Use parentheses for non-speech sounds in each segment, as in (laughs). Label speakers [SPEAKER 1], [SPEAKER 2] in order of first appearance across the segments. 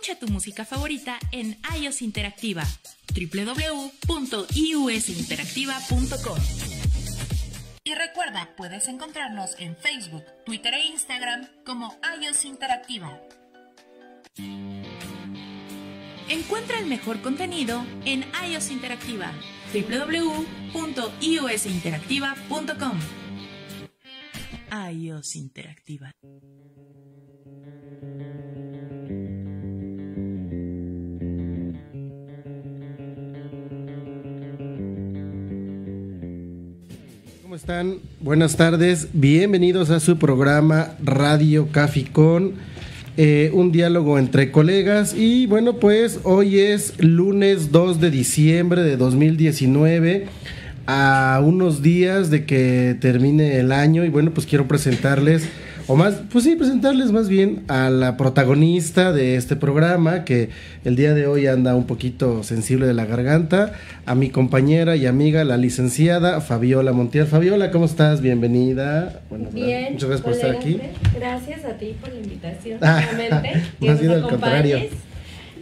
[SPEAKER 1] Escucha tu música favorita en iOS Interactiva, www.iusinteractiva.com. Y recuerda, puedes encontrarnos en Facebook, Twitter e Instagram como iOS Interactiva. Encuentra el mejor contenido en iOS Interactiva, www.iosinteractiva.com. iOS Interactiva.
[SPEAKER 2] ¿Cómo están? Buenas tardes, bienvenidos a su programa Radio Caficón, eh, un diálogo entre colegas. Y bueno pues hoy es lunes 2 de diciembre de 2019 a unos días de que termine el año. Y bueno pues quiero presentarles o más, pues sí, presentarles más bien a la protagonista de este programa, que el día de hoy anda un poquito sensible de la garganta, a mi compañera y amiga, la licenciada Fabiola Montiel. Fabiola, ¿cómo estás? Bienvenida.
[SPEAKER 3] Bueno, Bien.
[SPEAKER 2] Muchas gracias por estar aquí.
[SPEAKER 3] Gracias a ti por la invitación. Ah, (laughs) que
[SPEAKER 2] más bien al contrario.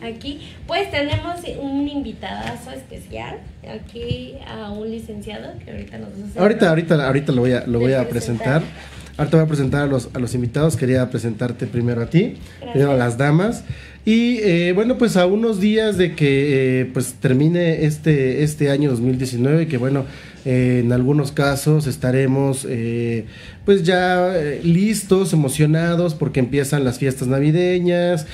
[SPEAKER 3] Aquí, pues tenemos un invitadazo especial, aquí a un licenciado que ahorita nos va a
[SPEAKER 2] Ahorita, ahorita, ahorita lo voy a, lo voy a presentar. Ahora te voy a presentar a los, a los invitados. Quería presentarte primero a ti, primero a las damas. Y eh, bueno, pues a unos días de que eh, pues termine este, este año 2019, que bueno, eh, en algunos casos estaremos pues ya eh, listos, emocionados porque empiezan las fiestas navideñas,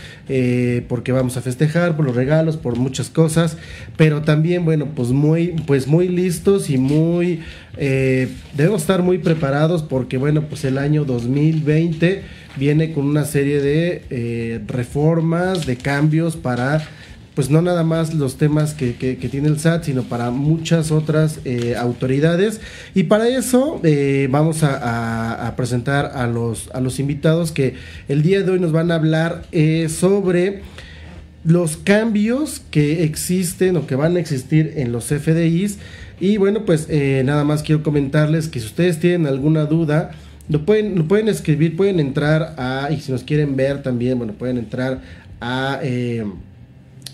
[SPEAKER 2] porque vamos a festejar por los regalos, por muchas cosas, pero también bueno pues muy pues muy listos y muy debemos estar muy preparados porque bueno pues el año 2020 viene con una serie de reformas, de cambios para pues no nada más los temas que, tiene el SAT, sino para muchas otras eh, autoridades. Y para eso eh, vamos a, presentar a los, a los invitados que el día de hoy nos van a hablar eh, sobre los cambios que existen o que van a existir en los FDIs. Y bueno, pues nada más quiero comentarles que si ustedes tienen alguna duda, lo pueden, lo pueden escribir, pueden entrar a, y si nos quieren ver también, bueno, pueden entrar a...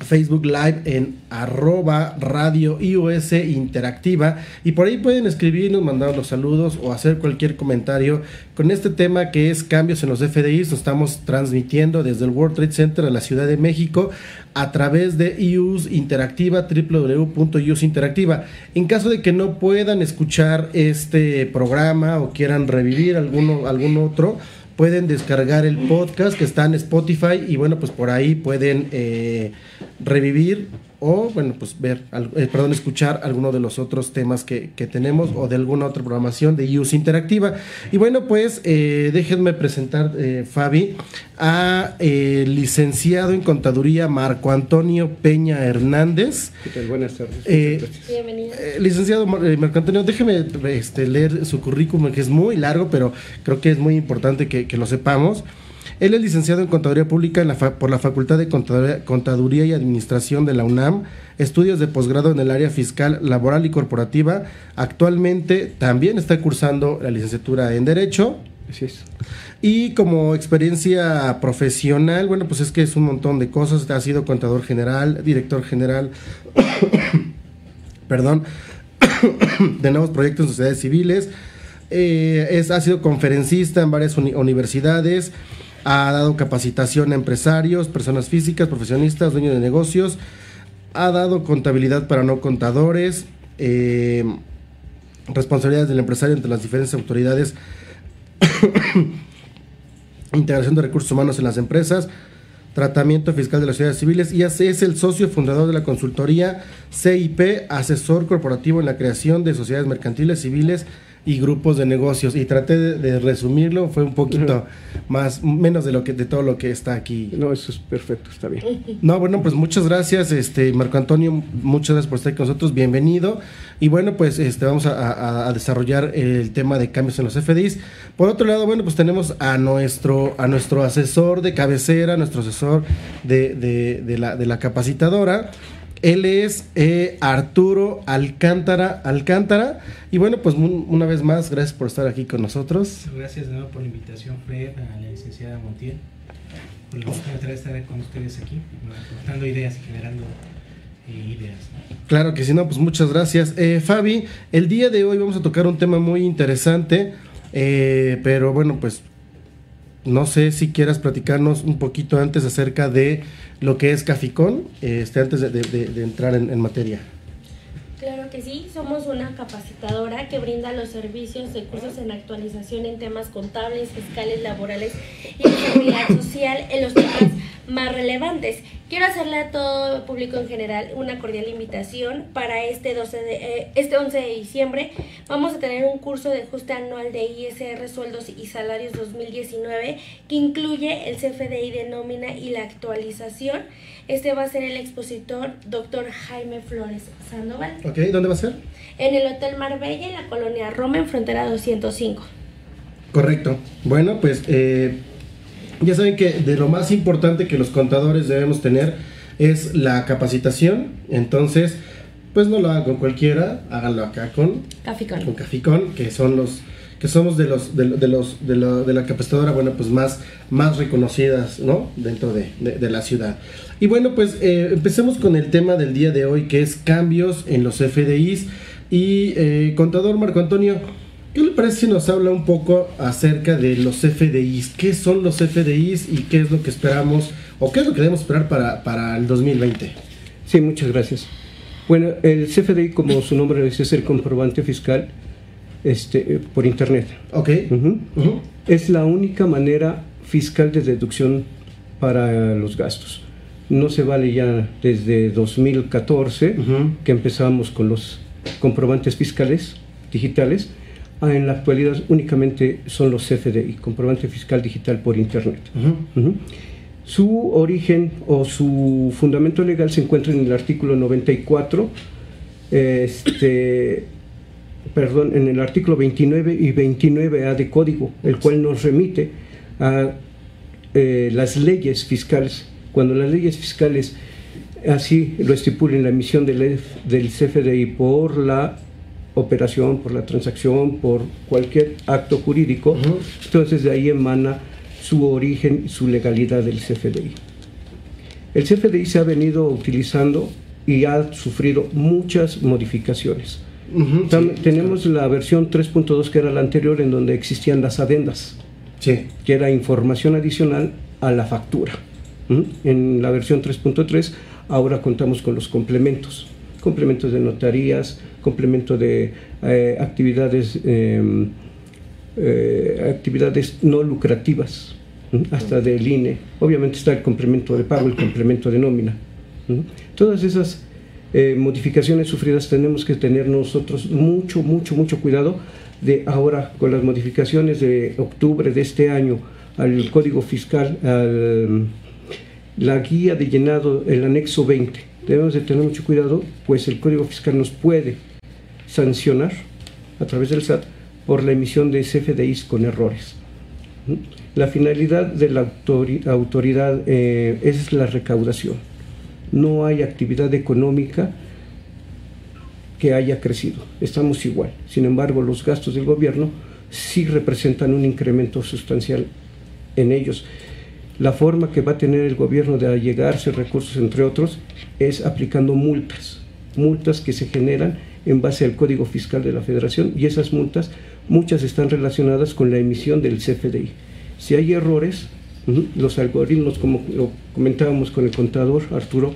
[SPEAKER 2] Facebook Live en arroba radio iOS interactiva y por ahí pueden escribirnos, mandar los saludos o hacer cualquier comentario con este tema que es cambios en los FDIs. Nos estamos transmitiendo desde el World Trade Center de la Ciudad de México a través de iUS Interactiva, www.ius Interactiva. En caso de que no puedan escuchar este programa o quieran revivir alguno, algún otro, pueden descargar el podcast que está en Spotify y bueno, pues por ahí pueden eh, revivir o, bueno, pues ver, eh, perdón, escuchar alguno de los otros temas que, tenemos o de alguna otra programación de Use Interactiva. Y bueno, pues eh, déjenme presentar, eh, Fabi, a el licenciado en Contaduría Marco Antonio Peña Hernández.
[SPEAKER 4] ¿Qué tal? Buenas tardes.
[SPEAKER 3] Bienvenido.
[SPEAKER 2] licenciado Marco Antonio, déjeme este, leer su currículum, que es muy largo, pero creo que es muy importante que, que lo sepamos. Él es licenciado en Contaduría Pública por la Facultad de Contaduría, y Administración de la UNAM, estudios de posgrado en el área fiscal, laboral y corporativa. Actualmente también está cursando la licenciatura en Derecho.
[SPEAKER 4] Así es.
[SPEAKER 2] Y como experiencia profesional, bueno, pues es que es un montón de cosas. Ha sido contador general, director general, (coughs) perdón, (coughs) de nuevos proyectos en sociedades civiles. Eh, es, ha sido conferencista en varias universidades ha dado capacitación a empresarios, personas físicas, profesionistas, dueños de negocios, ha dado contabilidad para no contadores, eh, responsabilidades del empresario entre las diferentes autoridades, (coughs) integración de recursos humanos en las empresas, tratamiento fiscal de las sociedades civiles y es el socio fundador de la consultoría CIP, asesor corporativo en la creación de sociedades mercantiles civiles y grupos de negocios y traté de, resumirlo fue un poquito más menos de lo que de todo lo que está aquí.
[SPEAKER 4] No eso es perfecto está bien.
[SPEAKER 2] No bueno pues muchas gracias este Marco Antonio muchas gracias por estar con nosotros bienvenido. Y bueno pues este vamos a, desarrollar el tema de cambios en los FDIs por otro lado bueno pues tenemos a nuestro a nuestro asesor de cabecera nuestro asesor de, de, de la, de la capacitadora Él es eh, Arturo Alcántara Alcántara. Y bueno, pues un- una vez más, gracias por estar aquí con nosotros.
[SPEAKER 5] Gracias de nuevo por la invitación, Fred, a la licenciada Montiel. Por la oportunidad de estar con ustedes aquí, aportando ideas y generando eh, ideas.
[SPEAKER 2] Claro que sí, no, pues muchas gracias. Eh, Fabi, el día de hoy vamos a tocar un tema muy interesante, eh, pero bueno, pues no sé si quieras platicarnos un poquito antes acerca de lo que es Caficón, este, antes de, entrar en, en materia.
[SPEAKER 3] Claro que sí, somos una capacitadora que brinda los servicios de cursos en actualización en temas contables, fiscales, laborales y de seguridad social en los temas más relevantes. Quiero hacerle a todo el público en general una cordial invitación para este 12 de, eh, este 11 de diciembre. Vamos a tener un curso de ajuste anual de ISR, sueldos y salarios 2019 que incluye el CFDI de nómina y la actualización. Este va a ser el expositor doctor Jaime Flores Sandoval
[SPEAKER 2] ¿Ok? ¿Dónde va a ser?
[SPEAKER 3] en el Hotel Marbella en la colonia Roma en frontera 205.
[SPEAKER 2] Correcto. Bueno, pues eh, ya saben que de lo más importante que los contadores debemos tener es la capacitación. Entonces, pues no lo hagan con cualquiera, háganlo acá con
[SPEAKER 3] Caficón.
[SPEAKER 2] con Caficón, que son los que somos de los de, los de, la- de la capacitadora, bueno, pues más más reconocidas, ¿no? Dentro de, de- de la ciudad. Y bueno, pues eh, empecemos con el tema del día de hoy, que es cambios en los FDIs. Y eh, contador Marco Antonio, ¿qué le parece si nos habla un poco acerca de los FDIs? ¿Qué son los FDIs y qué es lo que esperamos o qué es lo que debemos esperar para, para el 2020?
[SPEAKER 4] Sí, muchas gracias. Bueno, el CFDI, como su nombre lo dice, es el comprobante fiscal este, eh, por Internet.
[SPEAKER 2] ¿Ok?
[SPEAKER 4] Ujú.
[SPEAKER 2] Ujú.
[SPEAKER 4] Es la única manera fiscal de deducción para los gastos. No se vale ya desde 2014,
[SPEAKER 2] Ujú.
[SPEAKER 4] que empezamos con los comprobantes fiscales digitales. Ah, En la actualidad únicamente son los CFDI, comprobante fiscal digital por Internet. Su origen o su fundamento legal se encuentra en el artículo 94, este, perdón, en el artículo 29 y 29A de código, el cual nos remite a eh, las leyes fiscales. Cuando las leyes fiscales así lo estipulen la emisión del, del CFDI por la operación, por la transacción, por cualquier acto jurídico, entonces de ahí emana su origen y su legalidad del CFDI. El CFDI se ha venido utilizando y ha sufrido muchas modificaciones.
[SPEAKER 2] Ujú,
[SPEAKER 4] Tam-
[SPEAKER 2] sí.
[SPEAKER 4] tenemos la versión 3.2 que era la anterior en donde existían las adendas,
[SPEAKER 2] Sí.
[SPEAKER 4] que era información adicional a la factura. ¿Mm? En la versión 3.3 ahora contamos con los complementos, complementos de notarías, complemento de eh, actividades, eh, eh, actividades no lucrativas, ¿m? hasta del INE. Obviamente está el complemento de pago, el complemento de nómina. ¿m? Todas esas eh, modificaciones sufridas tenemos que tener nosotros mucho, mucho, mucho cuidado de ahora con las modificaciones de octubre de este año al Código Fiscal, al la guía de llenado, el anexo 20. Debemos de tener mucho cuidado, pues el Código Fiscal nos puede sancionar a través del SAT por la emisión de CFDIs con errores. ¿Mm? La finalidad de la autori- autoridad eh, es la recaudación. No hay actividad económica que haya crecido. Estamos igual. Sin embargo, los gastos del gobierno sí representan un incremento sustancial en ellos. La forma que va a tener el gobierno de allegarse recursos, entre otros, es aplicando multas. Multas que se generan en base al Código Fiscal de la Federación y esas multas, muchas están relacionadas con la emisión del CFDI. Si hay errores, los algoritmos, como lo comentábamos con el contador Arturo,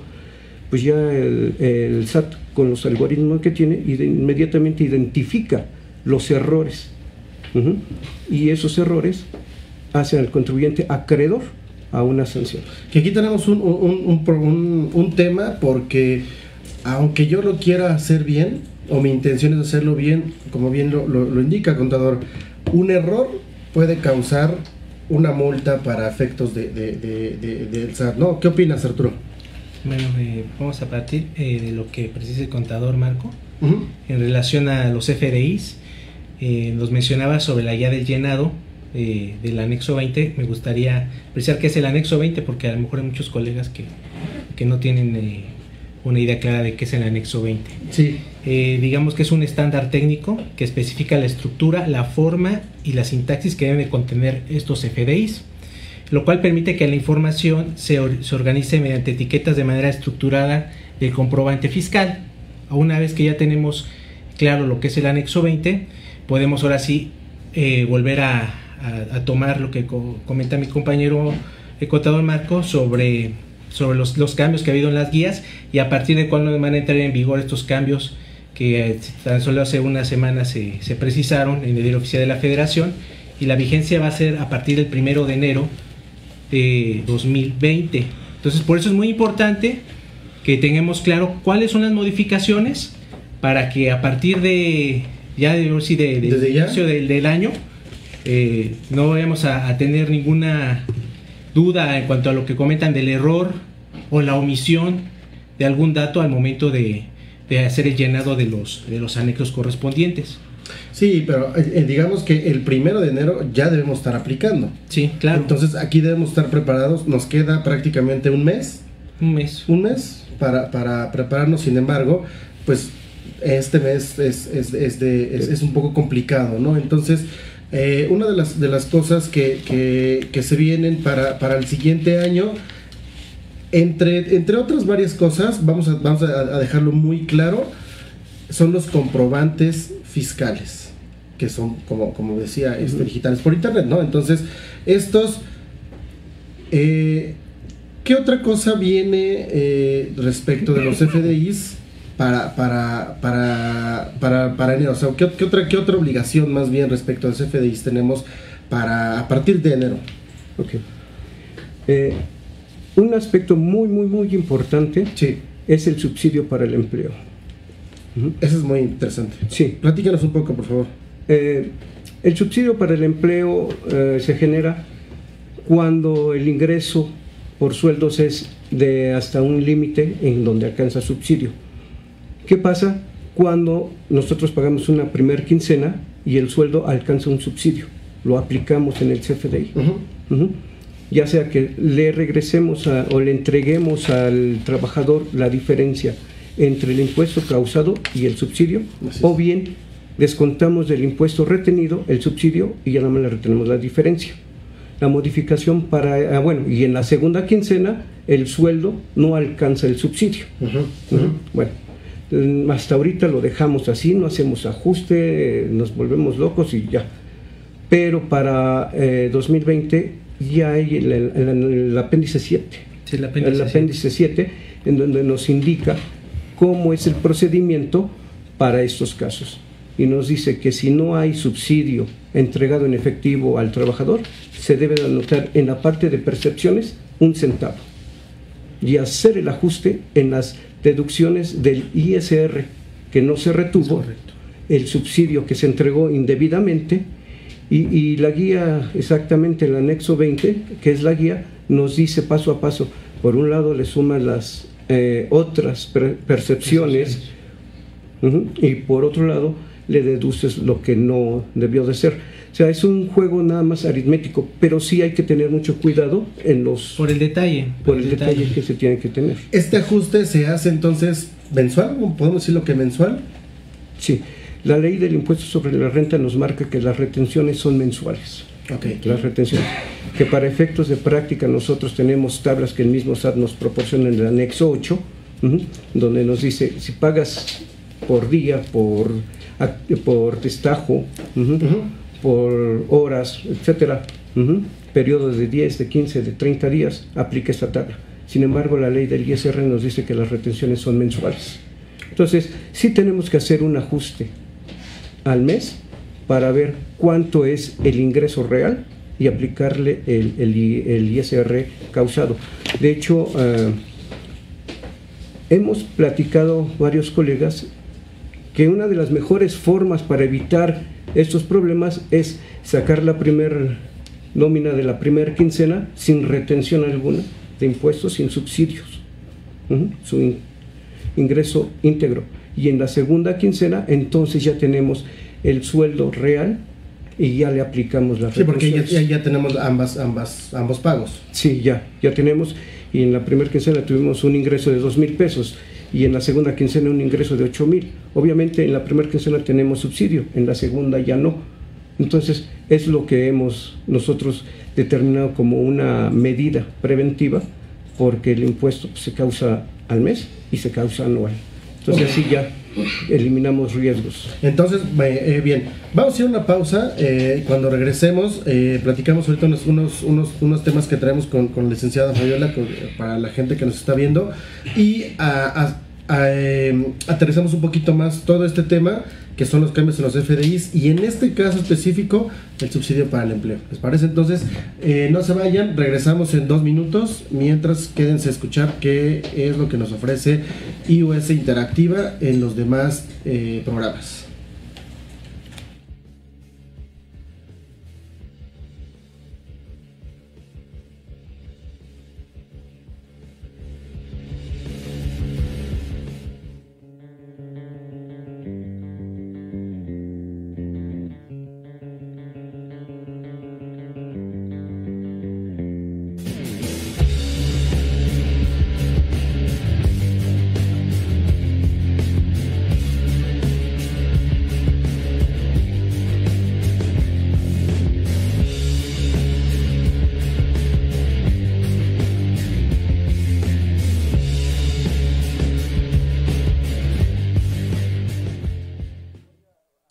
[SPEAKER 4] pues ya el, SAT con los algoritmos que tiene inmediatamente identifica los errores. Y esos errores hacen al contribuyente acreedor a una sanción.
[SPEAKER 2] Que aquí tenemos un, un- un tema porque aunque yo lo quiera hacer bien, o mi intención es hacerlo bien, como bien lo, lo- lo indica contador, un error puede causar una multa para efectos de, de- de- de- del SAT. ¿no? ¿Qué opinas, Arturo?
[SPEAKER 5] Bueno, eh, vamos a partir eh, de lo que precisa el contador Marco en relación a los FDIs. eh, nos mencionaba sobre la guía del llenado eh, del anexo 20. Me gustaría precisar qué es el anexo 20 porque a lo mejor hay muchos colegas que, que no tienen eh, una idea clara de qué es el anexo 20.
[SPEAKER 2] Sí.
[SPEAKER 5] Eh, digamos que es un estándar técnico que especifica la estructura, la forma y la sintaxis que deben contener estos FDIs, lo cual permite que la información se, se organice mediante etiquetas de manera estructurada del comprobante fiscal. Una vez que ya tenemos claro lo que es el anexo 20, podemos ahora sí eh, volver a, a, tomar lo que comenta mi compañero el contador Marco sobre, sobre los, los, cambios que ha habido en las guías y a partir de cuándo van a entrar en vigor estos cambios que eh, tan solo hace una semana se, se precisaron en el diario oficial de la federación y la vigencia va a ser a partir del primero de enero de 2020. Entonces por eso es muy importante que tengamos claro cuáles son las modificaciones para que a partir de ya de, de, de inicio del, del, año eh, no vayamos a, a, tener ninguna duda en cuanto a lo que comentan del error o la omisión de algún dato al momento de, de hacer el llenado de los, de los anexos correspondientes.
[SPEAKER 2] Sí, pero eh, digamos que el primero de enero ya debemos estar aplicando.
[SPEAKER 5] Sí, claro.
[SPEAKER 2] Entonces aquí debemos estar preparados. Nos queda prácticamente un mes.
[SPEAKER 5] Un mes.
[SPEAKER 2] Un mes para, para prepararnos. Sin embargo, pues este mes es, es, es, de, es, un poco complicado, ¿no? Entonces, eh, una de las, de las cosas que, que, que se vienen para, para, el siguiente año, entre, entre otras varias cosas, vamos, a, vamos a dejarlo muy claro, son los comprobantes fiscales, que son, como, como decía, este, digitales por internet, ¿no? Entonces, estos... Eh, ¿Qué otra cosa viene eh, respecto de los FDIs para, para, para, para, para enero? O sea, ¿qué, ¿qué, otra, ¿qué otra obligación más bien respecto a los FDIs tenemos para, a partir de enero?
[SPEAKER 4] Ok. Eh, un aspecto muy, muy, muy importante
[SPEAKER 2] sí.
[SPEAKER 4] es el subsidio para el empleo.
[SPEAKER 2] Eso es muy interesante.
[SPEAKER 4] Sí.
[SPEAKER 2] Platícanos un poco, por favor.
[SPEAKER 4] Eh, el subsidio para el empleo eh, se genera cuando el ingreso por sueldos es de hasta un límite en donde alcanza subsidio. ¿Qué pasa cuando nosotros pagamos una primer quincena y el sueldo alcanza un subsidio? Lo aplicamos en el CFDI.
[SPEAKER 2] Uh -huh.
[SPEAKER 4] Uh -huh. Ya sea que le regresemos a, o le entreguemos al trabajador la diferencia entre el impuesto causado y el subsidio, o bien descontamos del impuesto retenido el subsidio y ya nada más le retenemos la diferencia la modificación para, ah, bueno, y en la segunda quincena el sueldo no alcanza el subsidio.
[SPEAKER 2] Uh -huh,
[SPEAKER 4] uh -huh. Bueno, hasta ahorita lo dejamos así, no hacemos ajuste, nos volvemos locos y ya. Pero para eh, 2020 ya hay el, el, el, el apéndice 7.
[SPEAKER 5] Sí, el apéndice,
[SPEAKER 4] el apéndice 7, en donde nos indica cómo es el procedimiento para estos casos. Y nos dice que si no hay subsidio entregado en efectivo al trabajador, se debe de anotar en la parte de percepciones un centavo y hacer el ajuste en las deducciones del ISR que no se retuvo, el subsidio que se entregó indebidamente y, y, la guía, exactamente el anexo 20, que es la guía, nos dice paso a paso, por un lado le suman las eh, otras per percepciones uh -huh, y por otro lado le deduces lo que no debió de ser. O sea, es un juego nada más aritmético, pero sí hay que tener mucho cuidado en los...
[SPEAKER 5] Por el detalle.
[SPEAKER 4] Por, por el, el detalle. detalle. que se tiene que tener.
[SPEAKER 2] ¿Este ajuste se hace entonces mensual? ¿Podemos decir lo que mensual?
[SPEAKER 4] Sí. La ley del impuesto sobre la renta nos marca que las retenciones son mensuales.
[SPEAKER 2] Okay.
[SPEAKER 4] Las retenciones. Que para efectos de práctica nosotros tenemos tablas que el mismo SAT nos proporciona en el anexo 8, uh -huh, donde nos dice, si pagas por día, por, por destajo, por horas, etcétera, periodos de 10, de 15, de 30 días, aplica esta tabla. Sin embargo, la ley del ISR nos dice que las retenciones son mensuales. Entonces, sí tenemos que hacer un ajuste al mes para ver cuánto es el ingreso real y aplicarle el, el, ISR causado. De hecho, uh, hemos platicado varios colegas que una de las mejores formas para evitar estos problemas es sacar la primer nómina de la primera quincena sin retención alguna de impuestos, sin subsidios, su in ingreso íntegro. Y en la segunda quincena, entonces ya tenemos el sueldo real y ya le aplicamos la
[SPEAKER 2] Sí, porque ya, ya, ya, tenemos ambas, ambas, ambos pagos.
[SPEAKER 4] Sí, ya, ya tenemos. Y en la primera quincena tuvimos un ingreso de dos mil pesos y en la segunda quincena un ingreso de 8 mil. Obviamente en la primera quincena tenemos subsidio, en la segunda ya no. Entonces es lo que hemos nosotros determinado como una medida preventiva porque el impuesto se causa al mes y se causa anual. Entonces así ya eliminamos riesgos.
[SPEAKER 2] Entonces, eh, bien, vamos a ir a una pausa. Eh, cuando regresemos, eh, platicamos ahorita unos, unos, unos, unos, temas que traemos con, con la licenciada Fabiola para la gente que nos está viendo y a, aterrizamos un poquito más todo este tema que son los cambios en los FDIs y en este caso específico el subsidio para el empleo. ¿Les parece? Entonces, eh, no se vayan, regresamos en dos minutos, mientras quédense a escuchar qué es lo que nos ofrece iOS Interactiva en los demás eh, programas.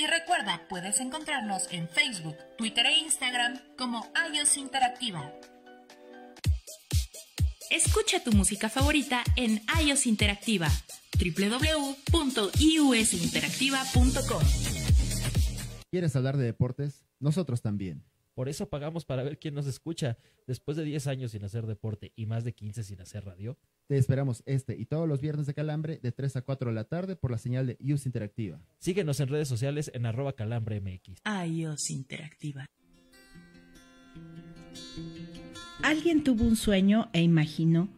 [SPEAKER 1] y recuerda, puedes encontrarnos en Facebook, Twitter e Instagram como iOS Interactiva. Escucha tu música favorita en iOS Interactiva, www.iusinteractiva.com.
[SPEAKER 6] ¿Quieres hablar de deportes? Nosotros también.
[SPEAKER 7] Por eso pagamos para ver quién nos escucha. Después de 10 años sin hacer deporte y más de 15 sin hacer radio.
[SPEAKER 6] Te esperamos este y todos los viernes de Calambre de 3 a 4 de la tarde por la señal de IOS Interactiva.
[SPEAKER 7] Síguenos en redes sociales en arroba calambremx.
[SPEAKER 1] iOS Interactiva.
[SPEAKER 8] Alguien tuvo un sueño e imaginó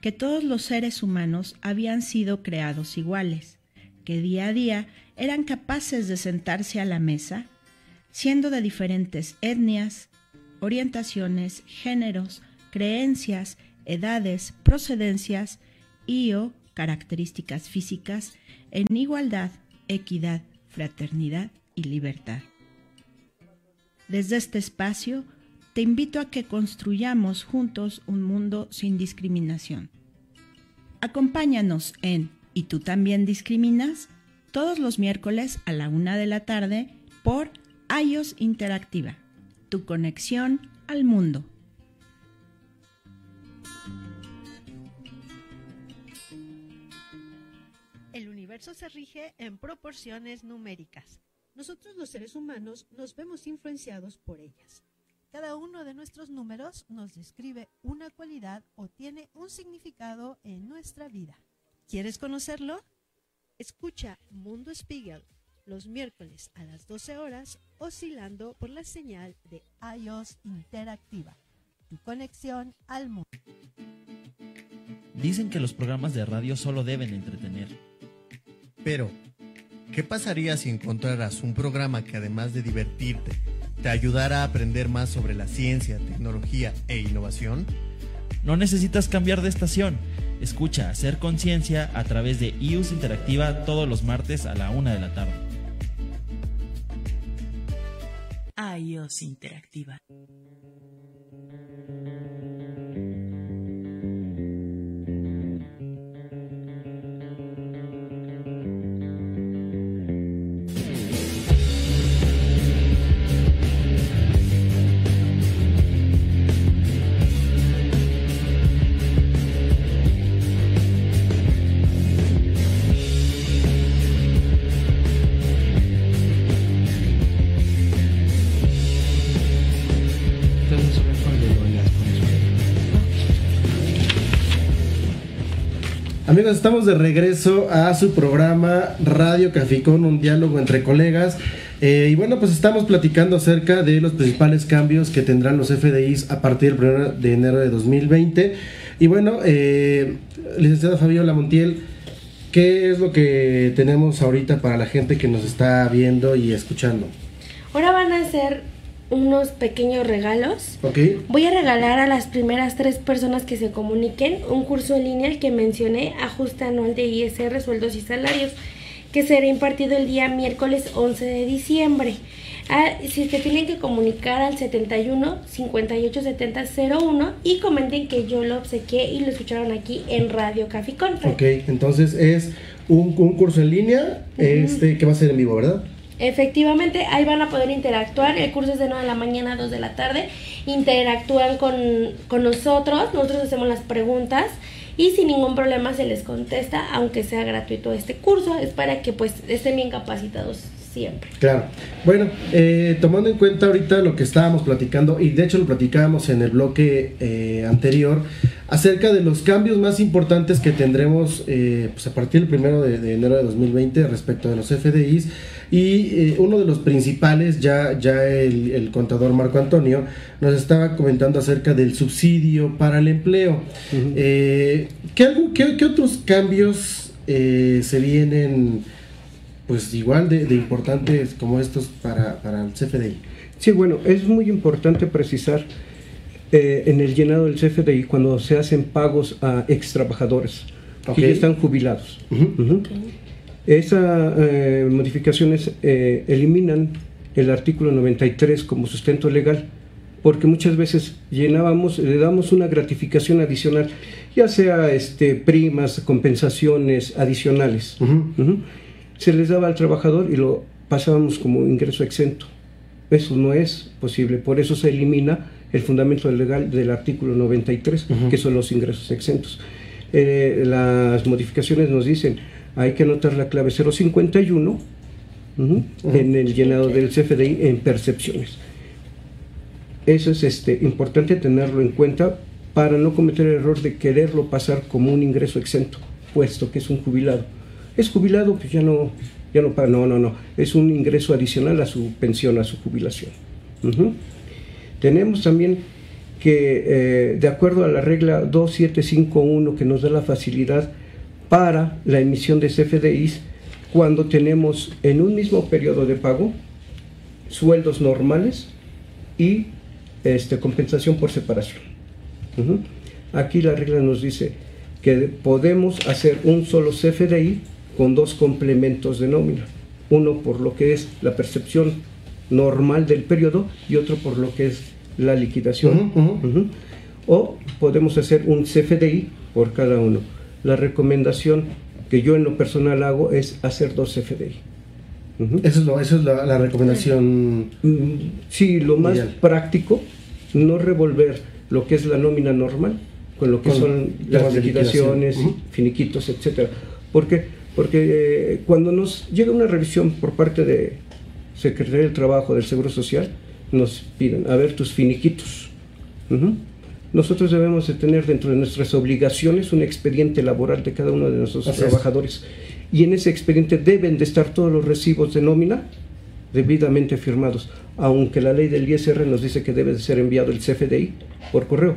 [SPEAKER 8] que todos los seres humanos habían sido creados iguales, que día a día eran capaces de sentarse a la mesa siendo de diferentes etnias, orientaciones, géneros, creencias, edades, procedencias y o características físicas en igualdad, equidad, fraternidad y libertad. Desde este espacio, te invito a que construyamos juntos un mundo sin discriminación. Acompáñanos en ¿Y tú también discriminas? todos los miércoles a la una de la tarde por iOS Interactiva, tu conexión al mundo.
[SPEAKER 9] El universo se rige en proporciones numéricas. Nosotros los seres humanos nos vemos influenciados por ellas. Cada uno de nuestros números nos describe una cualidad o tiene un significado en nuestra vida. ¿Quieres conocerlo? Escucha Mundo Spiegel los miércoles a las 12 horas, oscilando por la señal de iOS Interactiva, tu conexión al mundo.
[SPEAKER 10] Dicen que los programas de radio solo deben entretener.
[SPEAKER 11] Pero, ¿qué pasaría si encontraras un programa que además de divertirte, te ayudara a aprender más sobre la ciencia, tecnología e innovación?
[SPEAKER 10] No necesitas cambiar de estación. Escucha Hacer Conciencia a través de iOS Interactiva todos los martes a la una de la tarde.
[SPEAKER 1] Interactiva.
[SPEAKER 2] Amigos, estamos de regreso a su programa Radio Caficón, un diálogo entre colegas. Eh, y bueno, pues estamos platicando acerca de los principales cambios que tendrán los FDIs a partir del 1 de enero de 2020. Y bueno, eh, licenciada Fabiola Montiel, ¿qué es lo que tenemos ahorita para la gente que nos está viendo y escuchando?
[SPEAKER 3] Ahora van a ser unos pequeños regalos.
[SPEAKER 2] Ok.
[SPEAKER 3] Voy a regalar a las primeras tres personas que se comuniquen un curso en línea que mencioné, ajuste anual de ISR, sueldos y salarios, que será impartido el día miércoles 11 de diciembre. Ah, si se tienen que comunicar al 71 58 70 01 y comenten que yo lo obsequié y lo escucharon aquí en Radio Caficón.
[SPEAKER 2] Ok, entonces es un, un curso en línea este que va a ser en vivo, ¿verdad?
[SPEAKER 3] Efectivamente, ahí van a poder interactuar. El curso es de 9 de la mañana a 2 de la tarde. Interactúan con, con nosotros, nosotros hacemos las preguntas y sin ningún problema se les contesta, aunque sea gratuito este curso. Es para que pues estén bien capacitados siempre.
[SPEAKER 2] Claro. Bueno, eh, tomando en cuenta ahorita lo que estábamos platicando, y de hecho lo platicábamos en el bloque eh, anterior, acerca de los cambios más importantes que tendremos eh, pues a partir del primero de, de enero de 2020 respecto de los FDIs. Y eh, uno de los principales, ya, ya el, el contador Marco Antonio, nos estaba comentando acerca del subsidio para el empleo. Eh, ¿qué, algo- qué- qué otros cambios eh, se vienen, pues igual de, de importantes como estos para, para el CFDI?
[SPEAKER 4] Sí, bueno, es muy importante precisar eh, en el llenado del CFDI cuando se hacen pagos a ex trabajadores que ya están jubilados. Esas eh, modificaciones eh, eliminan el artículo 93 como sustento legal, porque muchas veces llenábamos, le damos una gratificación adicional, ya sea este, primas, compensaciones adicionales. Se les daba al trabajador y lo pasábamos como ingreso exento. Eso no es posible, por eso se elimina el fundamento legal del artículo 93, que son los ingresos exentos. Eh, las modificaciones nos dicen, hay que anotar la clave 051 ujú, en el llenado del CFDI en percepciones. Eso es este, importante tenerlo en cuenta para no cometer el error de quererlo pasar como un ingreso exento, puesto que es un jubilado. Es jubilado, pues ya no, ya no paga, no, no, no, es un ingreso adicional a su pensión, a su jubilación. Tenemos también que, eh, de acuerdo a la regla 2751 que nos da la facilidad para la emisión de CFDIs, cuando tenemos en un mismo periodo de pago sueldos normales y este, compensación por separación. Aquí la regla nos dice que podemos hacer un solo CFDI con dos complementos de nómina. Uno por lo que es la percepción normal del periodo y otro por lo que es la liquidación. Ujú. O podemos hacer un CFDI por cada uno. La recomendación que yo en lo personal hago es hacer dos CFDI.
[SPEAKER 2] Eso es, lo, eso es la, la recomendación.
[SPEAKER 4] Sí, lo más
[SPEAKER 2] Ideal.
[SPEAKER 4] práctico, no revolver lo que es la nómina normal con lo que
[SPEAKER 2] Con
[SPEAKER 4] son las
[SPEAKER 2] liquidación.
[SPEAKER 4] liquidaciones,
[SPEAKER 2] Ujú.
[SPEAKER 4] finiquitos, etcétera. ¿Por qué? Porque eh, cuando nos llega una revisión por parte de Secretaría del Trabajo, del Seguro Social, nos piden, a ver tus finiquitos. Nosotros debemos de tener dentro de nuestras obligaciones un expediente laboral de cada uno de nuestros
[SPEAKER 2] Así es.
[SPEAKER 4] trabajadores. Y en ese expediente deben de estar todos los recibos de nómina debidamente firmados, aunque la ley del ISR nos dice que debe de ser enviado el CFDI por correo.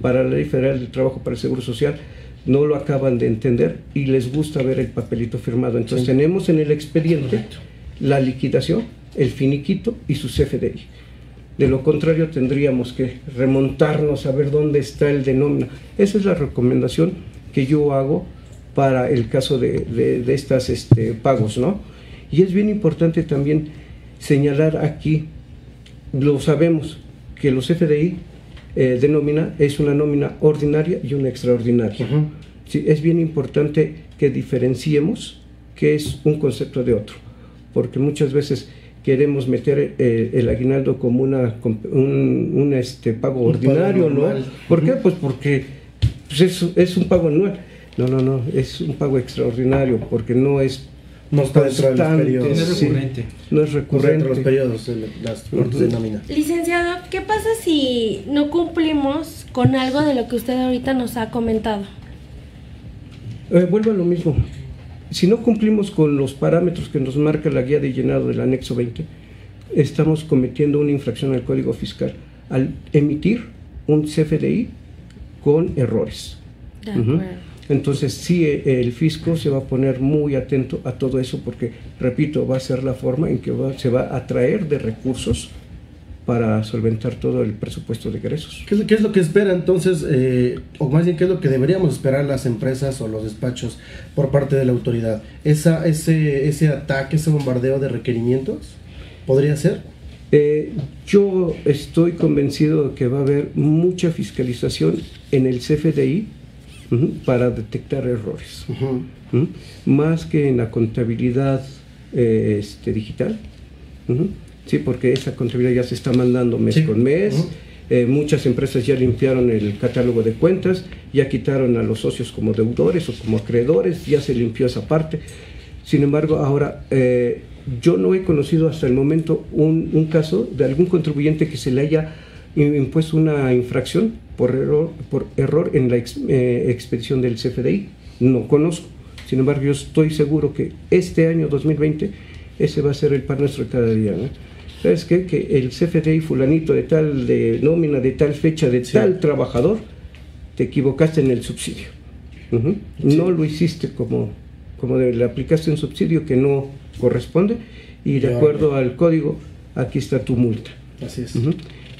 [SPEAKER 4] Para la Ley Federal del Trabajo para el Seguro Social no lo acaban de entender y les gusta ver el papelito firmado. Entonces
[SPEAKER 2] Sí.
[SPEAKER 4] tenemos en el expediente la liquidación, el finiquito y su CFDI. De lo contrario tendríamos que remontarnos a ver dónde está el de nómina. Esa es la recomendación que yo hago para el caso de, de, de estas este, pagos, ¿no? Y es bien importante también señalar aquí, lo sabemos, que los FDI eh, de nómina es una nómina ordinaria y una extraordinaria. Sí, es bien importante que diferenciemos qué es un concepto de otro, porque muchas veces queremos meter eh, el aguinaldo como una, un, un, este, pago
[SPEAKER 2] Un pago
[SPEAKER 4] ordinario, ¿no? ¿Por qué? Pues porque pues, es, es un pago anual. No, no, no, es un pago extraordinario porque no es
[SPEAKER 2] No está dentro de los periodos.
[SPEAKER 5] No es
[SPEAKER 4] sí,
[SPEAKER 5] recurrente.
[SPEAKER 4] no es
[SPEAKER 2] Correcto,
[SPEAKER 4] recurrente.
[SPEAKER 2] los periodos, las cortes de nómina.
[SPEAKER 3] Licenciado, ¿qué pasa si no cumplimos con algo de lo que usted ahorita nos ha comentado?
[SPEAKER 4] Eh, vuelvo a lo mismo. Si no cumplimos con los parámetros que nos marca la guía de llenado del anexo 20, estamos cometiendo una infracción al Código Fiscal al emitir un CFDI con errores.
[SPEAKER 3] De.
[SPEAKER 4] Entonces sí, eh, el fisco se va a poner muy atento a todo eso porque, repito, va a ser la forma en que va- se va a atraer de recursos para solventar todo el presupuesto de egresos.
[SPEAKER 2] ¿Qué es, qué es lo que espera entonces, eh, o más bien qué es lo que deberíamos esperar las empresas o los despachos por parte de la autoridad? ¿Esa, ese, ese ataque, ese bombardeo de requerimientos? ¿Podría ser?
[SPEAKER 4] Eh, yo estoy convencido de que va a haber mucha fiscalización en el CFDI para detectar errores, más que en la contabilidad eh, este, digital. Sí, porque esa contabilidad ya se está mandando mes con mes. Eh, muchas empresas ya limpiaron el catálogo de cuentas, ya quitaron a los socios como deudores o como acreedores, ya se limpió esa parte. Sin embargo, ahora eh, yo no he conocido hasta el momento un, un caso de algún contribuyente que se le haya im- impuesto una infracción por error, por error en la ex- eh, expedición del CFDI. No conozco. Sin embargo, yo estoy seguro que este año 2020 ese va a ser el pan nuestro cada día. ¿no? ¿Sabes qué? Que el CFDI fulanito de tal, de nómina, de tal fecha, de tal trabajador, te equivocaste en el subsidio. No lo hiciste como, como de- le aplicaste un subsidio que no corresponde y de
[SPEAKER 2] Ya.
[SPEAKER 4] acuerdo al código, aquí está tu multa.
[SPEAKER 2] Así es.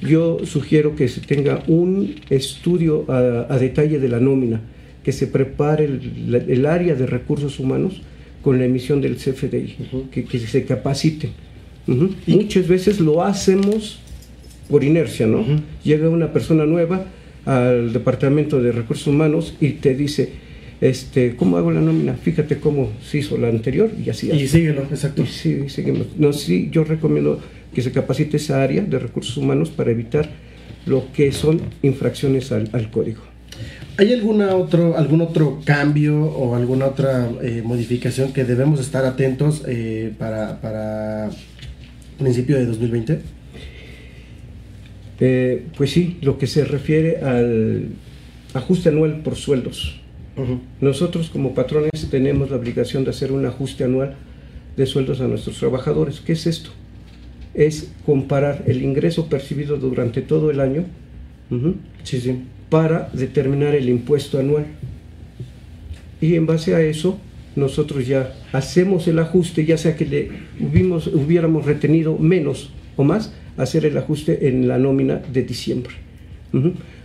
[SPEAKER 4] Yo sugiero que se tenga un estudio a, a detalle de la nómina, que se prepare el, el área de recursos humanos con la emisión del CFDI, que, que se capaciten. Muchas veces lo hacemos por inercia, ¿no? Llega una persona nueva al departamento de recursos humanos y te dice, este, ¿cómo hago la nómina? Fíjate cómo se hizo la anterior y así.
[SPEAKER 2] Y síguelo, exacto.
[SPEAKER 4] Y sí, seguimos. No, sí, yo recomiendo que se capacite esa área de recursos humanos para evitar lo que son infracciones al, al código.
[SPEAKER 2] ¿Hay alguna otro, algún otro cambio o alguna otra eh, modificación que debemos estar atentos eh, para, para principio de 2020?
[SPEAKER 4] Eh, pues sí, lo que se refiere al ajuste anual por sueldos. Nosotros como patrones tenemos la obligación de hacer un ajuste anual de sueldos a nuestros trabajadores. ¿Qué es esto? Es comparar el ingreso percibido durante todo el año ujú, para determinar el impuesto anual. Y en base a eso, nosotros ya hacemos el ajuste, ya sea que le hubimos- hubiéramos retenido menos o más, hacer el ajuste en la nómina de diciembre.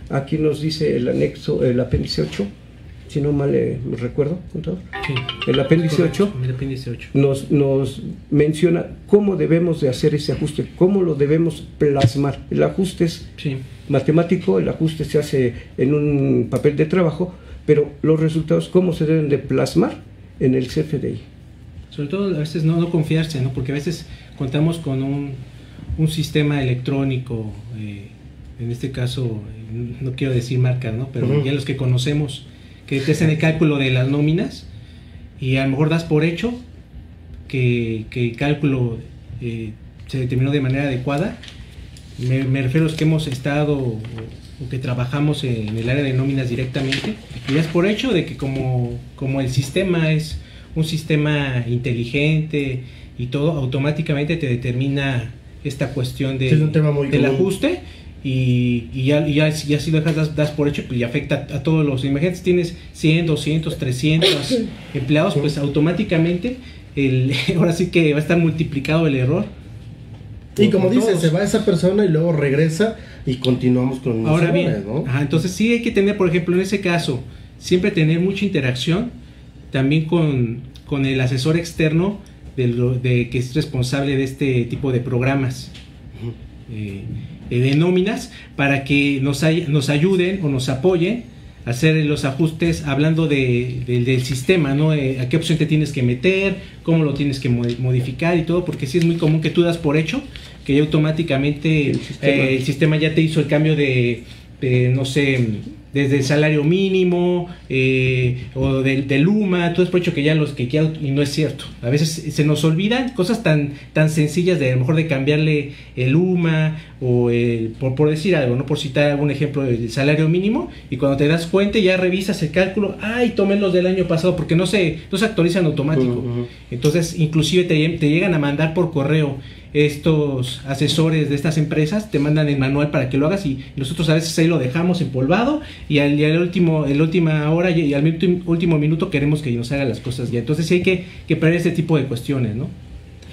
[SPEAKER 4] Aquí nos dice el anexo, el apéndice 8, si no mal eh, recuerdo, contador. El apéndice 8
[SPEAKER 5] El apéndice 8.
[SPEAKER 4] nos, nos menciona cómo debemos de hacer ese ajuste, cómo lo debemos plasmar. El ajuste es matemático, el ajuste se hace en un papel de trabajo, pero los resultados, ¿cómo se deben de plasmar en el CFDI?
[SPEAKER 5] Sobre todo a veces no, no confiarse, ¿no? porque a veces contamos con un, un sistema electrónico, eh, en este caso, no quiero decir marcas, ¿no? pero
[SPEAKER 2] Ujú.
[SPEAKER 5] ya los que conocemos, que te hacen el cálculo de las nóminas y a lo mejor das por hecho que, que el cálculo eh, se determinó de manera adecuada. Me, me refiero a los que hemos estado o, o que trabajamos en el área de nóminas directamente y das por hecho de que como, como el sistema es un sistema inteligente y todo, automáticamente te determina esta cuestión de,
[SPEAKER 2] Sí,
[SPEAKER 5] del
[SPEAKER 2] común.
[SPEAKER 5] ajuste y, y ya, y ya, ya si lo dejas das, das por hecho, pues ya afecta a todos los. Imagínate, si tienes 100, 200, 300 empleados, pues automáticamente el, (laughs) ahora sí que va a estar multiplicado el error.
[SPEAKER 2] Y como dice, se va esa persona y luego regresa y continuamos con
[SPEAKER 5] Ahora bien,
[SPEAKER 2] errores, ¿no?
[SPEAKER 5] ajá, entonces sí hay que tener, por ejemplo, en ese caso, siempre tener mucha interacción también con, con el asesor externo de, lo- de que es responsable de este tipo de programas eh, de nóminas para que nos, ay- nos ayuden o nos apoyen a hacer los ajustes hablando de, del- del sistema, ¿no? Eh, a qué opción te tienes que meter, cómo lo tienes que mo- modificar y todo, porque sí es muy común que tú das por hecho que ya automáticamente el sistema,
[SPEAKER 4] sistema.
[SPEAKER 5] el sistema ya te hizo el cambio de, eh, no sé, desde el salario mínimo eh, o del, del UMA, todo es por hecho que ya los que quieran, y no es cierto. A veces se nos olvidan cosas tan, tan sencillas de a lo mejor de cambiarle el UMA o el- por, por decir algo, no por citar algún ejemplo del salario mínimo, y cuando te das cuenta ya revisas el cálculo, ay, tomé los del año pasado, porque no se, no se actualizan automático. Entonces, inclusive te, te llegan a mandar por correo estos asesores de estas empresas te mandan el manual para que lo hagas y nosotros a veces ahí lo dejamos empolvado y al, y último el última hora y, al último minuto queremos que nos haga las cosas ya. Entonces sí hay que, que prever ese tipo de cuestiones no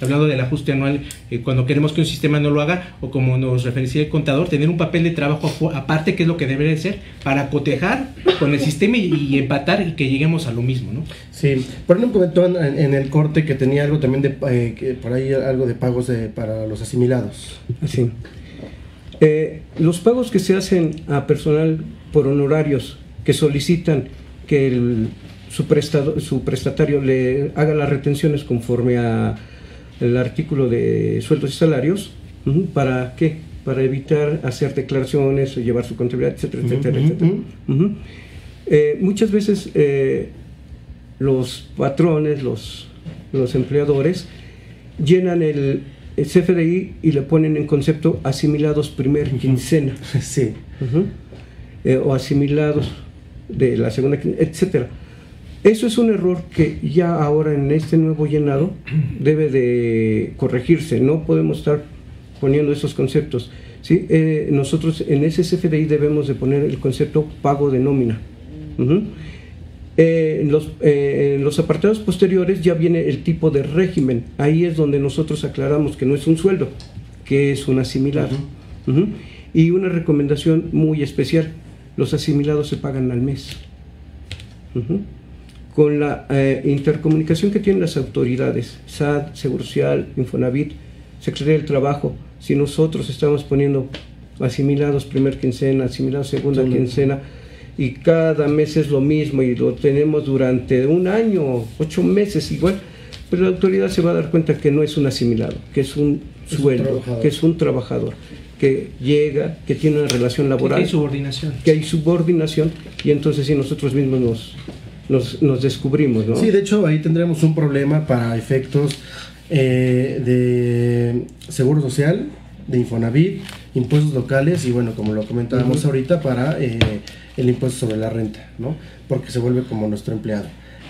[SPEAKER 5] hablando del ajuste anual eh, cuando queremos que un sistema no lo haga o como nos referencia el contador tener un papel de trabajo aparte que es lo que debería de ser para cotejar con el sistema y, y empatar y que lleguemos a lo mismo no
[SPEAKER 2] Sí, por ahí me comentó en, en el corte que tenía algo también de, eh, que por ahí algo de pagos de- para los asimilados.
[SPEAKER 4] Así. Eh, los pagos que se hacen a personal por honorarios que solicitan que el- su, prestado- su prestatario le haga las retenciones conforme a el artículo de sueldos y salarios, ¿para qué? Para evitar hacer declaraciones, llevar su contabilidad, etcétera, etcétera, etcétera. Eh, muchas veces eh, los patrones, los, los empleadores, llenan el, el CFDI y le ponen en concepto asimilados primer quincena. (laughs)
[SPEAKER 2] Sí.
[SPEAKER 4] Eh, o asimilados de la segunda quincena, etcétera. Eso es un error que ya ahora en este nuevo llenado (clears throat) debe de corregirse. No podemos estar poniendo esos conceptos. ¿sí? Eh, nosotros en ese CFDI debemos de poner el concepto pago de nómina. Ujú. Eh, en, los, eh, en los apartados posteriores ya viene el tipo de régimen. Ahí es donde nosotros aclaramos que no es un sueldo, que es un asimilado. Y una recomendación muy especial, los asimilados se pagan al mes. Con la eh, intercomunicación que tienen las autoridades, SAT, Seguro Social, Infonavit, Secretaría del Trabajo, si nosotros estamos poniendo asimilados primer quincena, asimilados segunda quincena, y cada mes es lo mismo y lo tenemos durante un año, ocho meses igual, pero la autoridad se va a dar cuenta que no es un asimilado, que es un
[SPEAKER 2] Es
[SPEAKER 4] sueldo, que es un trabajador, que llega, que tiene una relación laboral,
[SPEAKER 5] que hay subordinación.
[SPEAKER 4] que hay subordinación y entonces sí nosotros mismos nos, nos, nos descubrimos, ¿no?
[SPEAKER 2] Sí, de hecho ahí tendremos un problema para efectos eh, de seguro social, de Infonavit, impuestos locales y bueno, como lo comentábamos ahorita, para eh, el impuesto sobre la renta, ¿no? Porque se vuelve como nuestro empleado.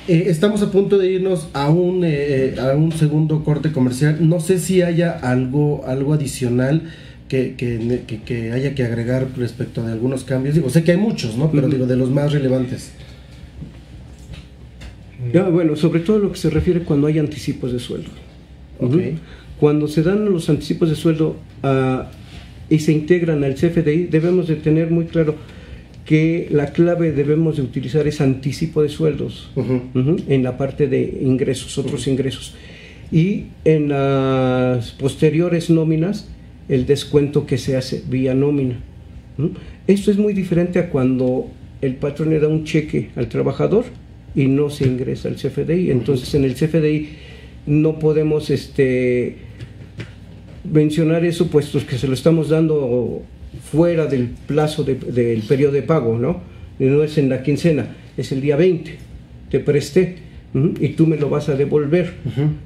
[SPEAKER 2] Eh, estamos a punto de irnos a un, eh, a un segundo corte comercial. No sé si haya algo, algo adicional que, que, que- haya que agregar respecto de algunos cambios. Digo, sé que hay muchos, ¿no? Pero digo, de los más relevantes.
[SPEAKER 4] Ya, bueno, sobre todo lo que se refiere cuando hay anticipos de sueldo.
[SPEAKER 2] Ok.
[SPEAKER 4] Ujú. Cuando se dan los anticipos de sueldo ah, y se integran al CFDI, debemos de tener muy claro que la clave debemos de utilizar es anticipo de sueldos en la parte de ingresos, otros ingresos. Y en las posteriores nóminas, el descuento que se hace vía nómina. Esto es muy diferente a cuando el patrón le da un cheque al trabajador y no se ingresa al CFDI. Entonces en el CFDI no podemos este, mencionar eso, puesto que se lo estamos dando fuera del plazo de- del periodo de pago, ¿no? No es en la quincena, es el día 20, te presté y tú me lo vas a devolver.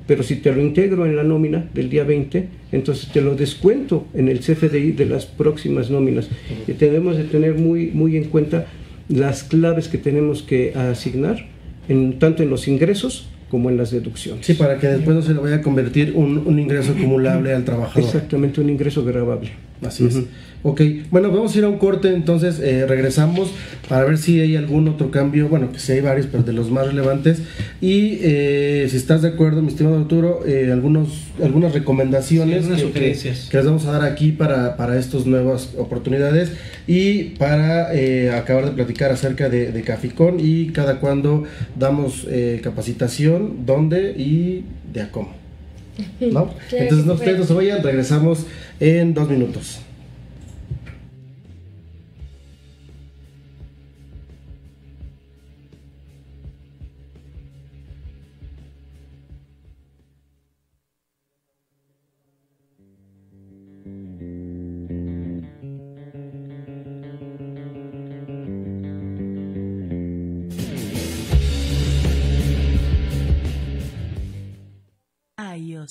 [SPEAKER 4] Pero si te lo integro en la nómina del día 20, entonces te lo descuento en el CFDI de las próximas nóminas. Y tenemos de tener muy, muy en cuenta las claves que tenemos que asignar, en, tanto en los ingresos como en las deducciones.
[SPEAKER 2] Sí, para que después no se le vaya a convertir un, un ingreso acumulable al trabajador.
[SPEAKER 4] Exactamente, un ingreso grabable.
[SPEAKER 2] Así es. Ok, bueno, vamos a ir a un corte, entonces eh, regresamos para ver si hay algún otro cambio, bueno, que sí hay varios, pero de los más relevantes. Y eh, si estás de acuerdo, mi estimado Arturo, eh, algunos, algunas recomendaciones
[SPEAKER 5] Sí,
[SPEAKER 2] que,
[SPEAKER 5] sugerencias.
[SPEAKER 2] que- que les vamos a dar aquí para, para estas nuevas oportunidades y para eh, acabar de platicar acerca de, de Caficón y cada cuándo damos eh, capacitación, dónde y de a cómo. ¿No? (laughs)
[SPEAKER 3] Claro que
[SPEAKER 2] Entonces no ustedes no se vayan, regresamos en dos minutos.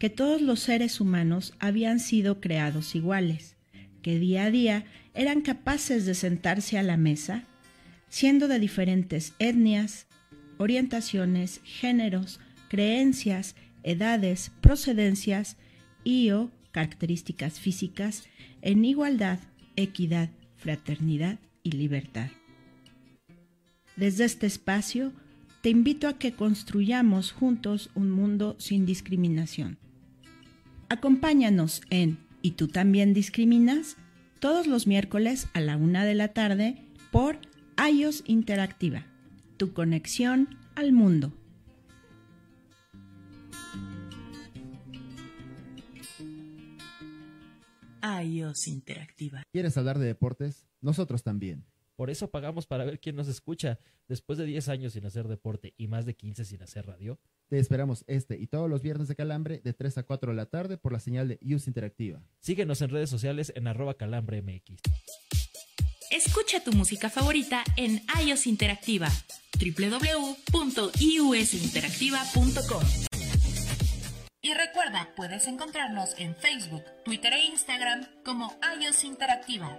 [SPEAKER 8] que todos los seres humanos habían sido creados iguales, que día a día eran capaces de sentarse a la mesa, siendo de diferentes etnias, orientaciones, géneros, creencias, edades, procedencias y o características físicas en igualdad, equidad, fraternidad y libertad. Desde este espacio, te invito a que construyamos juntos un mundo sin discriminación. Acompáñanos en ¿Y tú también discriminas? todos los miércoles a la una de la tarde por iOS Interactiva, tu conexión al mundo.
[SPEAKER 1] iOS Interactiva.
[SPEAKER 6] ¿Quieres hablar de deportes? Nosotros también.
[SPEAKER 7] Por eso pagamos para ver quién nos escucha. Después de 10 años sin hacer deporte y más de 15 sin hacer radio.
[SPEAKER 6] Te esperamos este y todos los viernes de Calambre de 3 a 4 de la tarde por la señal de Use Interactiva.
[SPEAKER 7] Síguenos en redes sociales en arroba calambremx.
[SPEAKER 1] Escucha tu música favorita en iOS Interactiva. www.iusinteractiva.com Y recuerda, puedes encontrarnos en Facebook, Twitter e Instagram como iOS Interactiva.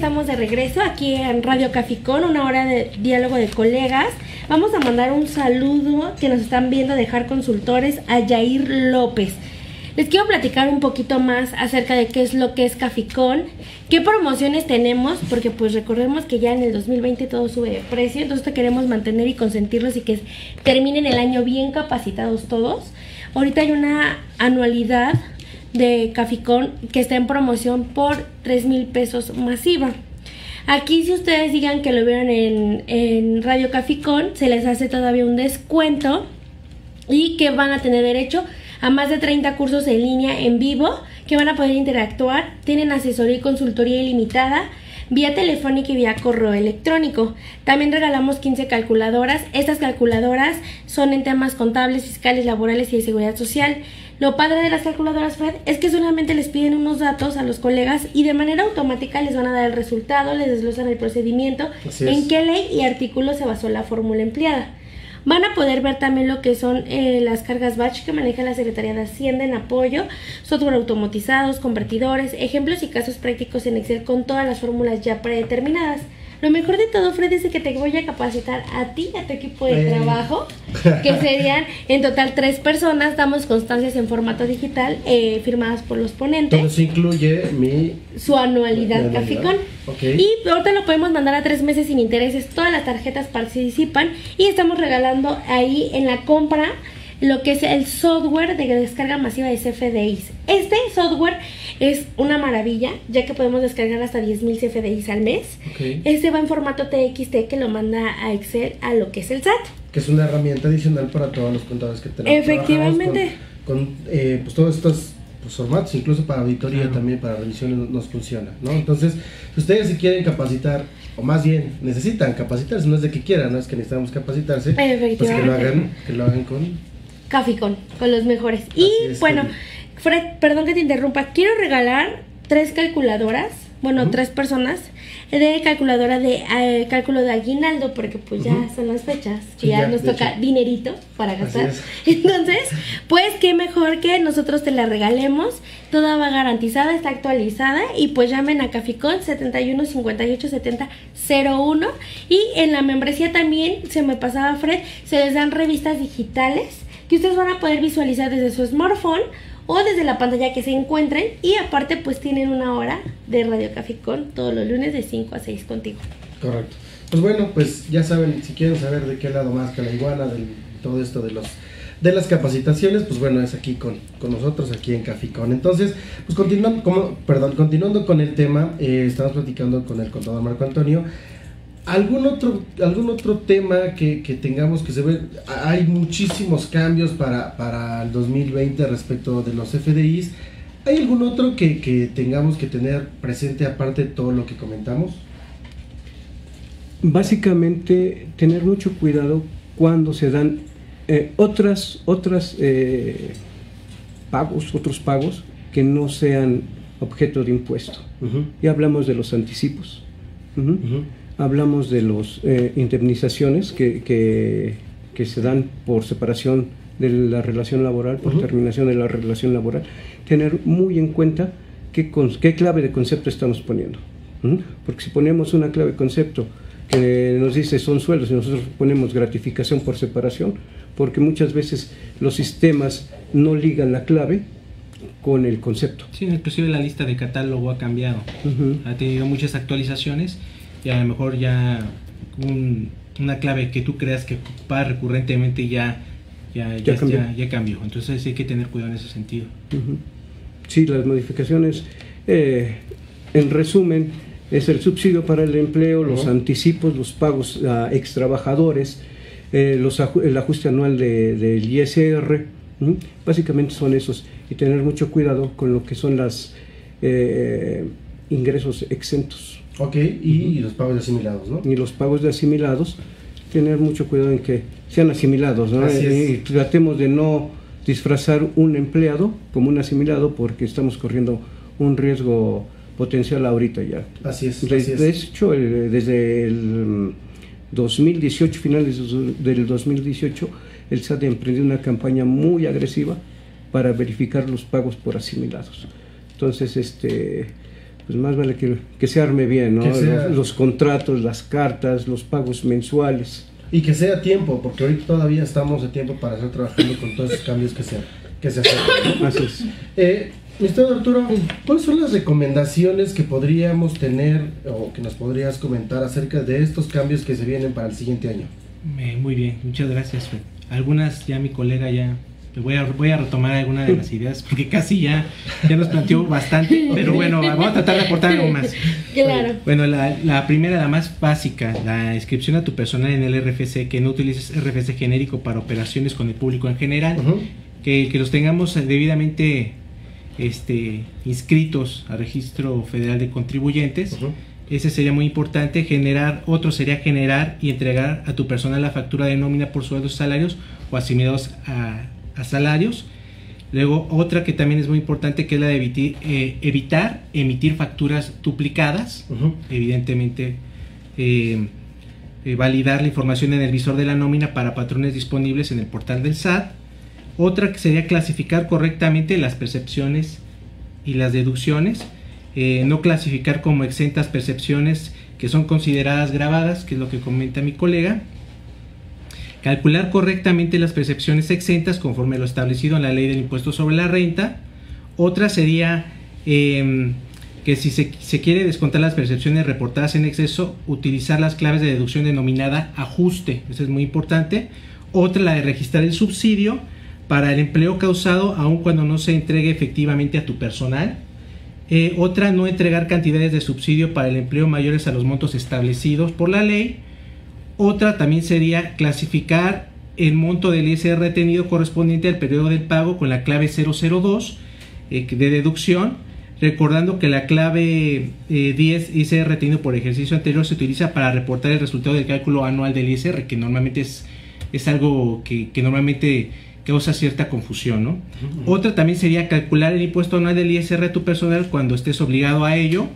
[SPEAKER 3] Estamos de regreso aquí en Radio Caficón, una hora de diálogo de colegas. Vamos a mandar un saludo que nos están viendo dejar consultores a Yair López. Les quiero platicar un poquito más acerca de qué es lo que es Caficón, qué promociones tenemos, porque pues recordemos que ya en el 2020 todo sube de precio, entonces te queremos mantener y consentirlos y que terminen el año bien capacitados todos. Ahorita hay una anualidad de Caficón que está en promoción por 3 mil pesos masiva. Aquí si ustedes digan que lo vieron en, en Radio Caficón, se les hace todavía un descuento y que van a tener derecho a más de 30 cursos en línea en vivo que van a poder interactuar, tienen asesoría y consultoría ilimitada vía telefónica y vía correo electrónico. También regalamos 15 calculadoras. Estas calculadoras son en temas contables, fiscales, laborales y de seguridad social. Lo padre de las calculadoras, Fred, es que solamente les piden unos datos a los colegas y de manera automática les van a dar el resultado, les desglosan el procedimiento, en qué ley y artículo se basó la fórmula empleada. Van a poder ver también lo que son eh, las cargas batch que maneja la Secretaría de Hacienda en apoyo, software automatizados, convertidores, ejemplos y casos prácticos en Excel con todas las fórmulas ya predeterminadas. Lo mejor de todo, Fred, es que te voy a capacitar a ti y a tu equipo de
[SPEAKER 2] Eh.
[SPEAKER 3] trabajo, que serían en total tres personas. Damos constancias en formato digital eh, firmadas por los ponentes
[SPEAKER 2] eso incluye mi...
[SPEAKER 3] su anualidad
[SPEAKER 2] anualidad.
[SPEAKER 3] Caficón. Y ahorita lo podemos mandar a tres meses sin intereses. Todas las tarjetas participan y estamos regalando ahí en la compra lo que es el software de descarga masiva de CFDIs. Este software es una maravilla, ya que podemos descargar hasta 10.000 CFDIs al mes.
[SPEAKER 2] Ok.
[SPEAKER 3] Este va en formato TXT que lo manda a Excel a lo que es el SAT.
[SPEAKER 2] que es una herramienta adicional para todos los contadores que tenemos.
[SPEAKER 3] Efectivamente.
[SPEAKER 2] Con, con eh, pues todos estos pues, formatos, incluso para auditoría
[SPEAKER 5] Claro.
[SPEAKER 2] también, para revisiones nos, funciona, ¿no? Entonces, si ustedes si quieren capacitar, o más bien necesitan capacitarse, no es de que quieran, no es que necesitamos capacitarse, pues que lo hagan, que lo hagan con
[SPEAKER 3] Caficón, con los mejores. Y
[SPEAKER 2] es,
[SPEAKER 3] bueno. Fred, perdón que te interrumpa, quiero regalar tres calculadoras, bueno, tres personas, de calculadora de eh, cálculo de aguinaldo, porque pues ya son las fechas,
[SPEAKER 2] Sí,
[SPEAKER 3] ya,
[SPEAKER 2] ya,
[SPEAKER 3] nos toca
[SPEAKER 2] hecho.
[SPEAKER 3] dinerito para gastar.
[SPEAKER 2] es. (laughs)
[SPEAKER 3] Entonces, pues qué mejor que nosotros te la regalemos, toda va garantizada, está actualizada y pues llamen a Caficón 71 58 70 01 y en la membresía también, se me pasaba Fred, se les dan revistas digitales que ustedes van a poder visualizar desde su smartphone o desde la pantalla que se encuentren y aparte pues tienen una hora de Radio Caficón todos los lunes de 5 a 6 contigo.
[SPEAKER 2] Correcto. Pues bueno, pues ya saben, si quieren saber de qué lado más que la iguana, de todo esto de los de las capacitaciones, pues bueno, es aquí con, con nosotros, aquí en Caficón. Entonces, pues continuando, como, perdón, continuando con el tema, eh, estamos platicando con el contador Marco Antonio. ¿Algún otro, algún otro tema que, que tengamos que saber? Hay muchísimos cambios para, para el 2020 respecto de los FDIs. ¿Hay algún otro que, que tengamos que tener presente aparte de todo lo que comentamos?
[SPEAKER 4] Básicamente, tener mucho cuidado cuando se dan eh, otras, otras eh, pagos, otros pagos que no sean objeto de impuesto.
[SPEAKER 2] Ujú.
[SPEAKER 4] Y hablamos de los anticipos. Ujú. Hablamos de las indemnizaciones que, que- que se dan por separación de la relación laboral, por
[SPEAKER 2] Ujú.
[SPEAKER 4] terminación de la relación laboral. Tener muy en cuenta qué, qué clave de concepto estamos poniendo. Ujú. Porque si ponemos una clave de concepto que nos dice son sueldos y nosotros ponemos gratificación por separación, porque muchas veces los sistemas no ligan la clave con el concepto.
[SPEAKER 5] Sí, inclusive la lista de catálogo ha cambiado.
[SPEAKER 4] Ujú.
[SPEAKER 5] Ha tenido muchas actualizaciones y a lo mejor ya un- una clave que tú creas que ocupa recurrentemente ya, ya,
[SPEAKER 4] Ya
[SPEAKER 5] ya,
[SPEAKER 4] cambió.
[SPEAKER 5] ya- ya cambió. Entonces hay que tener cuidado en ese sentido.
[SPEAKER 4] Sí, las modificaciones, eh, en resumen, es el subsidio para el empleo, los anticipos, los pagos a ex trabajadores, eh, los el ajuste anual de- del ISR, básicamente son esos, y tener mucho cuidado con lo que son los ingresos exentos
[SPEAKER 2] Ok, y, los pagos asimilados, ¿no?
[SPEAKER 4] y los pagos de asimilados, tener mucho cuidado en que sean asimilados, ¿no?
[SPEAKER 2] Así es.
[SPEAKER 4] Y tratemos de no disfrazar un empleado como un asimilado porque estamos corriendo un riesgo potencial ahorita ya.
[SPEAKER 2] Así es,
[SPEAKER 4] De,
[SPEAKER 2] así es.
[SPEAKER 4] de hecho, el- desde el mm, 2018, finales del 2018, el SAT emprendió una campaña muy agresiva para verificar los pagos por asimilados. Entonces, este, pues más vale que, que se arme bien, ¿no?
[SPEAKER 2] Sea-
[SPEAKER 4] Los, los contratos, las cartas, los pagos mensuales.
[SPEAKER 2] Y que sea a tiempo, porque ahorita todavía estamos a tiempo para estar trabajando con todos esos cambios que se, que se hacen.
[SPEAKER 4] Así es.
[SPEAKER 2] Eh, Arturo, ¿cuáles son las recomendaciones que podríamos tener o que nos podrías comentar acerca de estos cambios que se vienen para el siguiente año?
[SPEAKER 5] Eh, muy bien, muchas gracias. Algunas ya mi colega ya voy a, voy a retomar algunas de las ideas porque casi ya, ya nos planteó bastante, pero bueno, vamos a tratar de aportar algo más.
[SPEAKER 3] Claro.
[SPEAKER 5] Bueno, la, la primera, la más básica, la inscripción a tu personal en el RFC, que no utilices RFC genérico para operaciones con el público en general, que, que los tengamos debidamente este, inscritos al registro federal de contribuyentes. Ese sería muy importante. Generar, otro sería generar y entregar a tu personal la factura de nómina por sueldos, salarios o asimilados a, a salarios. Luego, otra que también es muy importante, que es la de eh, evitar emitir facturas duplicadas. Evidentemente, eh, eh, validar la información en el visor de la nómina para patrones disponibles en el portal del SAT. Otra que sería clasificar correctamente las percepciones y las deducciones. No clasificar como exentas percepciones que son consideradas grabadas, que es lo que comenta mi colega. Calcular correctamente las percepciones exentas conforme lo establecido en la ley del impuesto sobre la renta. Otra sería eh, que si se, se quiere descontar las percepciones reportadas en exceso, utilizar las claves de deducción denominada ajuste. Eso es muy importante. Otra, la de registrar el subsidio para el empleo causado aun cuando no se entregue efectivamente a tu personal. Eh, otra, no entregar cantidades de subsidio para el empleo mayores a los montos establecidos por la ley. Otra también sería clasificar el monto del ISR retenido correspondiente al periodo del pago con la clave 002 eh, de deducción, recordando que la clave 10 ISR retenido por ejercicio anterior se utiliza para reportar el resultado del cálculo anual del ISR, que normalmente es, es algo que, que normalmente causa cierta confusión, ¿no? Otra también sería calcular el impuesto anual del ISR a tu personal cuando estés obligado a ello,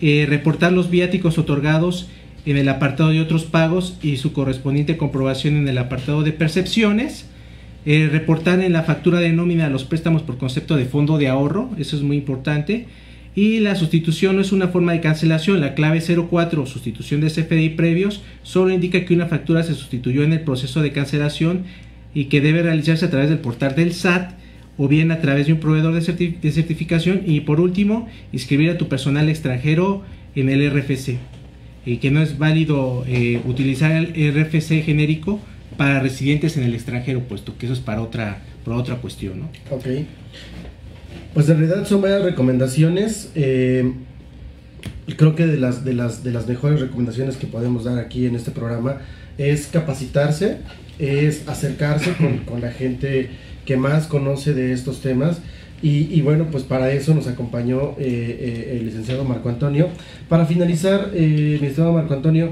[SPEAKER 5] eh, reportar los viáticos otorgados en el apartado de otros pagos y su correspondiente comprobación en el apartado de percepciones, eh, reportar en la factura de nómina los préstamos por concepto de fondo de ahorro, eso es muy importante, y la sustitución no es una forma de cancelación, la clave 04, sustitución de CFDI previos, solo indica que una factura se sustituyó en el proceso de cancelación y que debe realizarse a través del portal del SAT o bien a través de un proveedor de, certificación y por último inscribir a tu personal extranjero en el RFC y que no es válido eh, utilizar el RFC genérico para residentes en el extranjero puesto que eso es para otra para otra cuestión ¿no?
[SPEAKER 2] ok pues en realidad son varias recomendaciones eh, creo que de las, de, las, de las mejores recomendaciones que podemos dar aquí en este programa es capacitarse es acercarse con, la gente que más conoce de estos temas. Y, bueno, pues para eso nos acompañó eh, eh, el licenciado Marco Antonio. Para finalizar, eh, mi estimado Marco Antonio,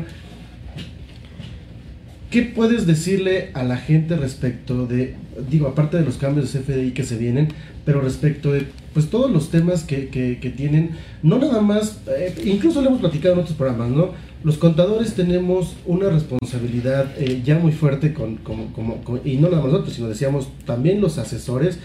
[SPEAKER 2] ¿qué puedes decirle a la gente respecto de, digo, aparte de los cambios de CFDI que se vienen, pero respecto de pues todos los temas que, que, tienen, no nada más, incluso lo hemos platicado en otros programas, ¿no? los contadores tenemos una responsabilidad ya muy fuerte con, y no nada más nosotros, sino decíamos también los asesores,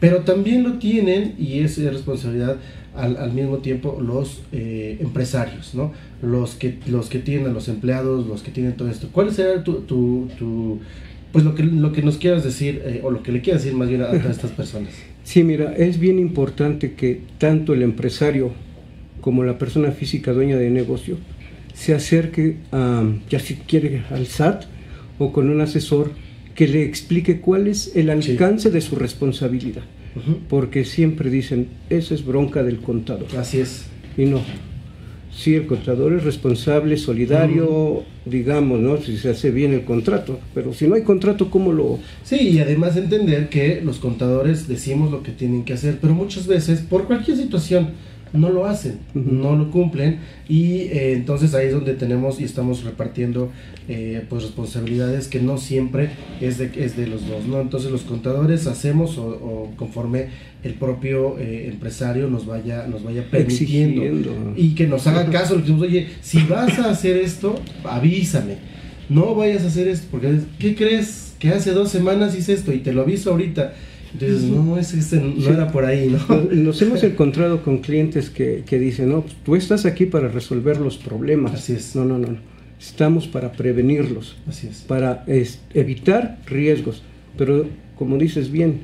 [SPEAKER 2] pero también lo tienen y es responsabilidad al, mismo tiempo los eh, empresarios, ¿no? Los que, los que tienen a los empleados, los que tienen todo esto. ¿Cuál será tu, tu, pues lo que, lo que nos quieras decir eh, o lo que le quieras decir más bien a todas estas personas?
[SPEAKER 4] Sí, mira, es bien importante que tanto el empresario como la persona física dueña de negocio se acerque, a, ya si quiere, al SAT o con un asesor que le explique cuál es el alcance de su responsabilidad. Porque siempre dicen, eso es bronca del contador.
[SPEAKER 2] Así es.
[SPEAKER 4] Y no. Sí, el contador es responsable, solidario, digamos, ¿no? Si se hace bien el contrato. Pero si no hay contrato, ¿cómo lo...?
[SPEAKER 2] Sí, y además entender que los contadores decimos lo que tienen que hacer, pero muchas veces, por cualquier situación, no lo hacen, no lo cumplen y eh, entonces ahí es donde tenemos y estamos repartiendo eh, pues responsabilidades que no siempre es de, es de los dos, ¿no? Entonces los contadores hacemos o, conforme el propio eh, empresario nos vaya, nos vaya permitiendo y que nos haga caso, le decimos, oye, si vas a hacer esto, avísame, no vayas a hacer esto, porque ¿qué crees? Que hace dos semanas hice esto y te lo aviso ahorita entonces, no, ese, no era por ahí, ¿no?
[SPEAKER 4] Nos, hemos encontrado con clientes que, que dicen, no, tú estás aquí para resolver los problemas.
[SPEAKER 2] Así es.
[SPEAKER 4] No, no, no. Estamos para prevenirlos.
[SPEAKER 2] Así es.
[SPEAKER 4] Para evitar riesgos. Pero, como dices bien,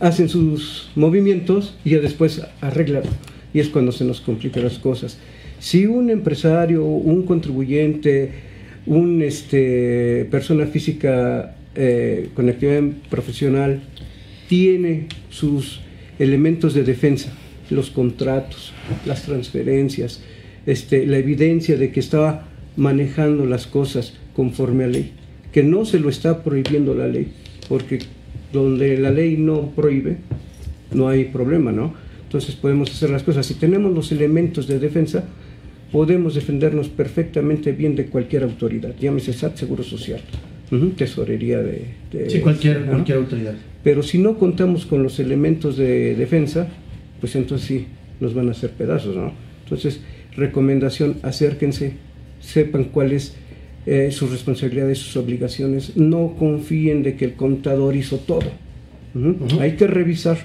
[SPEAKER 4] hacen sus movimientos y ya después arreglan. Y es cuando se nos complican las cosas. Si un empresario, un contribuyente, un este, persona física eh, con actividad profesional tiene sus elementos de defensa, los contratos, las transferencias, este, la evidencia de que estaba manejando las cosas conforme a ley, que no se lo está prohibiendo la ley, porque donde la ley no prohíbe, no hay problema, ¿no? Entonces podemos hacer las cosas. Si tenemos los elementos de defensa, podemos defendernos perfectamente bien de cualquier autoridad, llámese SAT, Seguro Social, tesorería de...
[SPEAKER 2] sí, cualquier, cualquier autoridad.
[SPEAKER 4] Pero si no contamos con los elementos de defensa, pues entonces sí, nos van a hacer pedazos, ¿no? Entonces, recomendación, acérquense, sepan cuáles eh, sus responsabilidades, sus obligaciones, no confíen de que el contador hizo todo. Hay que revisar.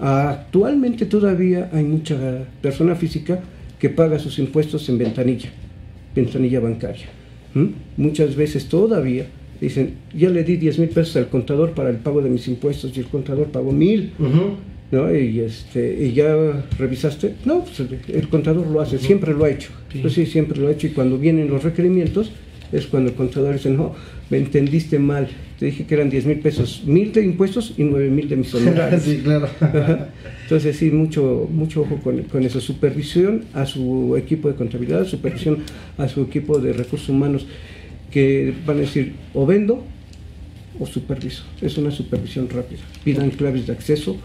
[SPEAKER 4] Actualmente todavía hay mucha persona física que paga sus impuestos en ventanilla, ventanilla bancaria. Muchas veces todavía dicen, ya le di 10 mil pesos al contador para el pago de mis impuestos y el contador pagó mil. ¿no? Y, este, y ya revisaste, no, pues el, contador lo hace, siempre lo ha hecho. Pues sí, siempre lo ha hecho y cuando vienen los requerimientos es cuando el contador dice, no, me entendiste mal, te dije que eran 10 mil pesos, mil de impuestos y 9 mil de mis (laughs) honorarios.
[SPEAKER 2] sí, claro.
[SPEAKER 4] Entonces sí, mucho, mucho ojo con, con eso, supervisión a su equipo de contabilidad, supervisión a su equipo de recursos humanos que van a decir o vendo o superviso. Es una supervisión rápida. Pidan claves de acceso,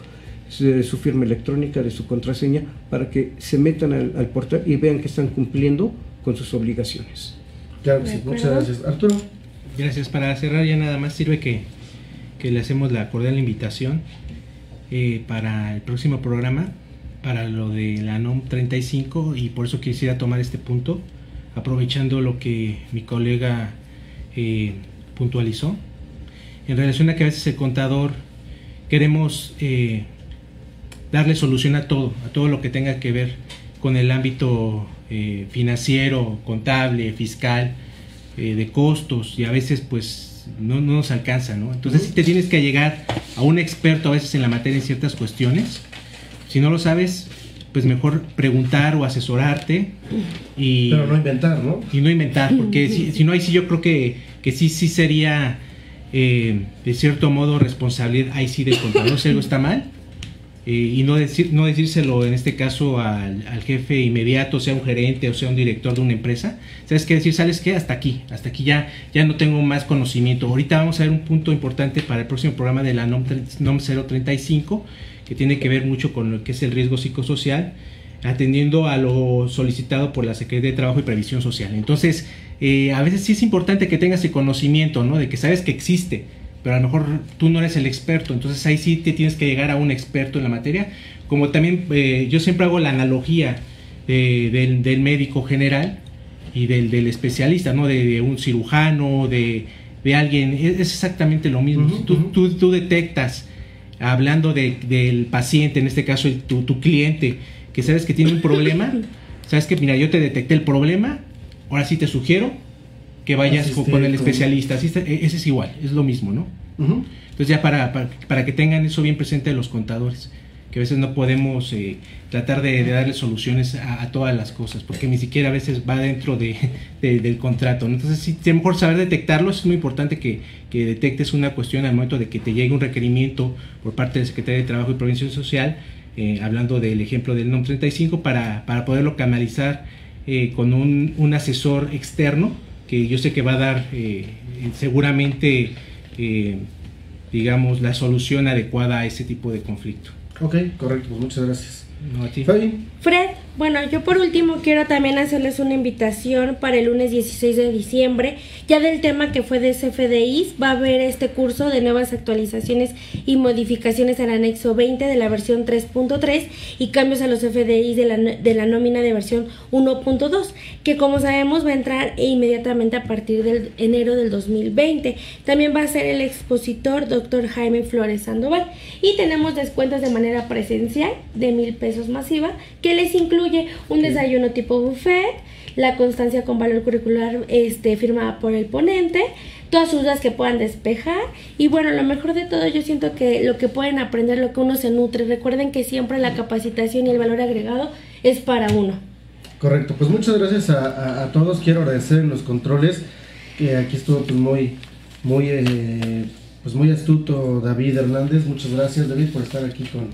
[SPEAKER 4] de su firma electrónica, de su contraseña, para que se metan al, al portal y vean que están cumpliendo con sus obligaciones.
[SPEAKER 2] Claro sí, muchas gracias. Arturo.
[SPEAKER 5] Gracias. Para cerrar ya nada más sirve que, que le hacemos la cordial invitación eh, para el próximo programa, para lo de la NOM 35 y por eso quisiera tomar este punto, aprovechando lo que mi colega eh, puntualizó, en relación a que a veces el contador queremos eh, darle solución a todo, a todo lo que tenga que ver con el ámbito eh, financiero, contable, fiscal, de costos y a veces pues no, no nos alcanza, ¿no? Entonces si te tienes que llegar a un experto a veces en la materia en ciertas cuestiones, si no lo sabes, pues mejor preguntar o asesorarte y...
[SPEAKER 2] Pero no inventar, ¿no?
[SPEAKER 5] Y no inventar, porque si, si no, ahí sí yo creo que, que sí, sí sería eh, de cierto modo responsabilidad ahí sí del contador, si algo está mal, eh, y no, decir, no decírselo en este caso al, al, jefe inmediato, sea un gerente o sea un director de una empresa. ¿Sabes qué decir? ¿Sabes qué? Hasta aquí, hasta aquí ya, ya no tengo más conocimiento. Ahorita vamos a ver un punto importante para el próximo programa de la NOM, NOM 035, que tiene que ver mucho con lo que es el riesgo psicosocial, atendiendo a lo solicitado por la Secretaría de Trabajo y Previsión Social. Entonces, eh, a veces sí es importante que tengas el conocimiento, ¿no? De que sabes que existe, pero a lo mejor tú no eres el experto, entonces ahí sí te tienes que llegar a un experto en la materia. Como también eh, yo siempre hago la analogía de, del, del, médico general y del, del especialista, ¿no? De, de, un cirujano, de, de alguien, es, es exactamente lo mismo. Uh -huh, si tú, uh -huh. tú, tú, detectas, hablando del paciente, en este caso el, tu, tu cliente, que sabes que tiene un problema, (laughs) sabes que, mira, yo te detecté el problema, ahora sí te sugiero que vayas con el especialista. Asiste, ese es igual, es lo mismo, ¿no? Uh -huh. Entonces ya para, para, para, que tengan eso bien presente los contadores, que a veces no podemos eh, tratar de, darle soluciones a, todas las cosas, porque ni siquiera a veces va dentro de, (laughs) de, del contrato. ¿no? Entonces sí, mejor saber detectarlo, es muy importante que, que, detectes una cuestión al momento de que te llegue un requerimiento por parte del Secretario de Trabajo y Prevención Social, eh, hablando del ejemplo del NOM 35, para, para poderlo canalizar eh, con un, un asesor externo que yo sé que va a dar eh, seguramente, digamos, la solución adecuada a ese tipo de conflicto.
[SPEAKER 2] Ok, correcto, pues muchas gracias.
[SPEAKER 5] No, a ti.
[SPEAKER 2] Fabi.
[SPEAKER 3] Fred, bueno, yo por último quiero también hacerles una invitación para el lunes 16 de diciembre, ya del tema que fue de CFDIs, va a haber este curso de nuevas actualizaciones y modificaciones al anexo 20 de la versión 3.3 y cambios a los CFDIs de la, de la nómina de versión 1.2, que como sabemos va a entrar inmediatamente a partir del enero del 2020. También va a ser el expositor doctor Jaime Flores Sandoval y tenemos descuentos de manera presencial de mil pesos masiva que les incluye un desayuno tipo buffet, la constancia con valor curricular este, firmada por el ponente, todas sus dudas que puedan despejar y bueno, lo mejor de todo yo siento que lo que pueden aprender, lo que uno se nutre, recuerden que siempre la capacitación y el valor agregado es para uno.
[SPEAKER 2] Correcto, pues muchas gracias a, a, a todos, quiero agradecer en los controles, que aquí estuvo pues muy, muy, eh, pues muy astuto David Hernández, muchas gracias David por estar aquí con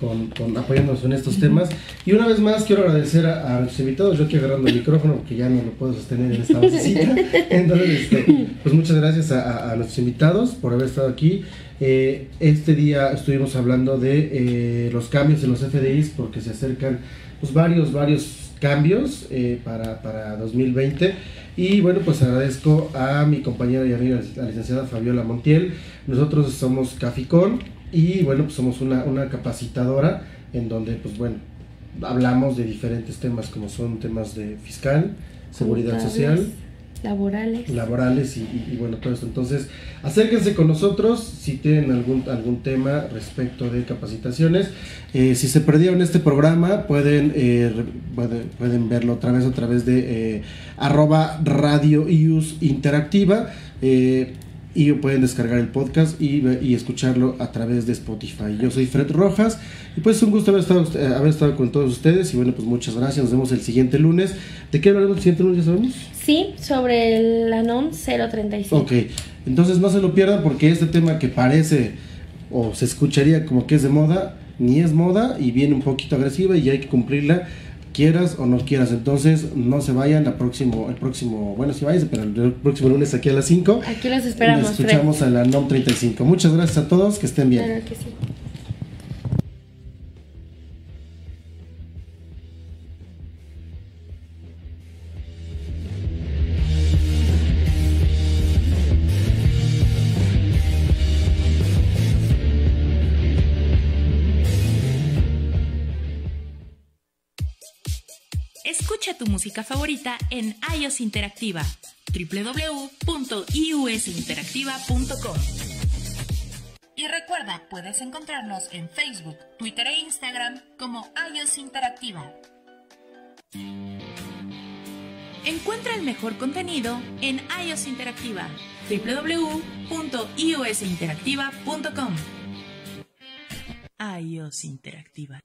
[SPEAKER 2] con, con, apoyándonos en estos temas. Y una vez más quiero agradecer a, a nuestros invitados, yo aquí agarrando el micrófono porque ya no lo puedo sostener en esta visita. (laughs) Entonces, este, pues muchas gracias a, a, nuestros invitados por haber estado aquí. Eh, este día estuvimos hablando de eh, los cambios en los FDIs porque se acercan pues, varios, varios cambios eh, para, para 2020. Y bueno, pues agradezco a mi compañera y amiga, la licenciada Fabiola Montiel. Nosotros somos Caficón y bueno, pues somos una, una capacitadora en donde, pues bueno, hablamos de diferentes temas como son temas de fiscal, seguridad social,
[SPEAKER 3] laborales,
[SPEAKER 2] laborales y, y, y, bueno, todo esto. Entonces, acérquense con nosotros si tienen algún, algún tema respecto de capacitaciones. Eh, si se perdieron este programa, pueden, eh, pueden, pueden, verlo otra vez a través de eh, arroba radio IUS interactiva. Eh, y pueden descargar el podcast y, y, escucharlo a través de Spotify. Yo soy Fred Rojas y pues es un gusto haber estado, haber estado con todos ustedes y bueno pues muchas gracias, nos vemos el siguiente lunes. ¿De qué hablaremos el siguiente lunes ya sabemos?
[SPEAKER 3] Sí, sobre la NOM 035.
[SPEAKER 2] Ok, entonces no se lo pierdan porque este tema que parece o se escucharía como que es de moda, ni es moda y viene un poquito agresiva y hay que cumplirla quieras o no quieras. Entonces, no se vayan el próximo, el próximo, bueno, si vayan, pero el próximo lunes aquí a las 5.
[SPEAKER 3] Aquí los esperamos.
[SPEAKER 2] Nos escuchamos a la NOM 35. Muchas gracias a todos, que estén bien.
[SPEAKER 3] Claro que sí.
[SPEAKER 1] Música favorita en iOS Interactiva www.iusinteractiva.com Y recuerda, puedes encontrarnos en Facebook, Twitter e Instagram como iOS Interactiva. Encuentra el mejor contenido en iOS Interactiva www.iosinteractiva.com iOS Interactiva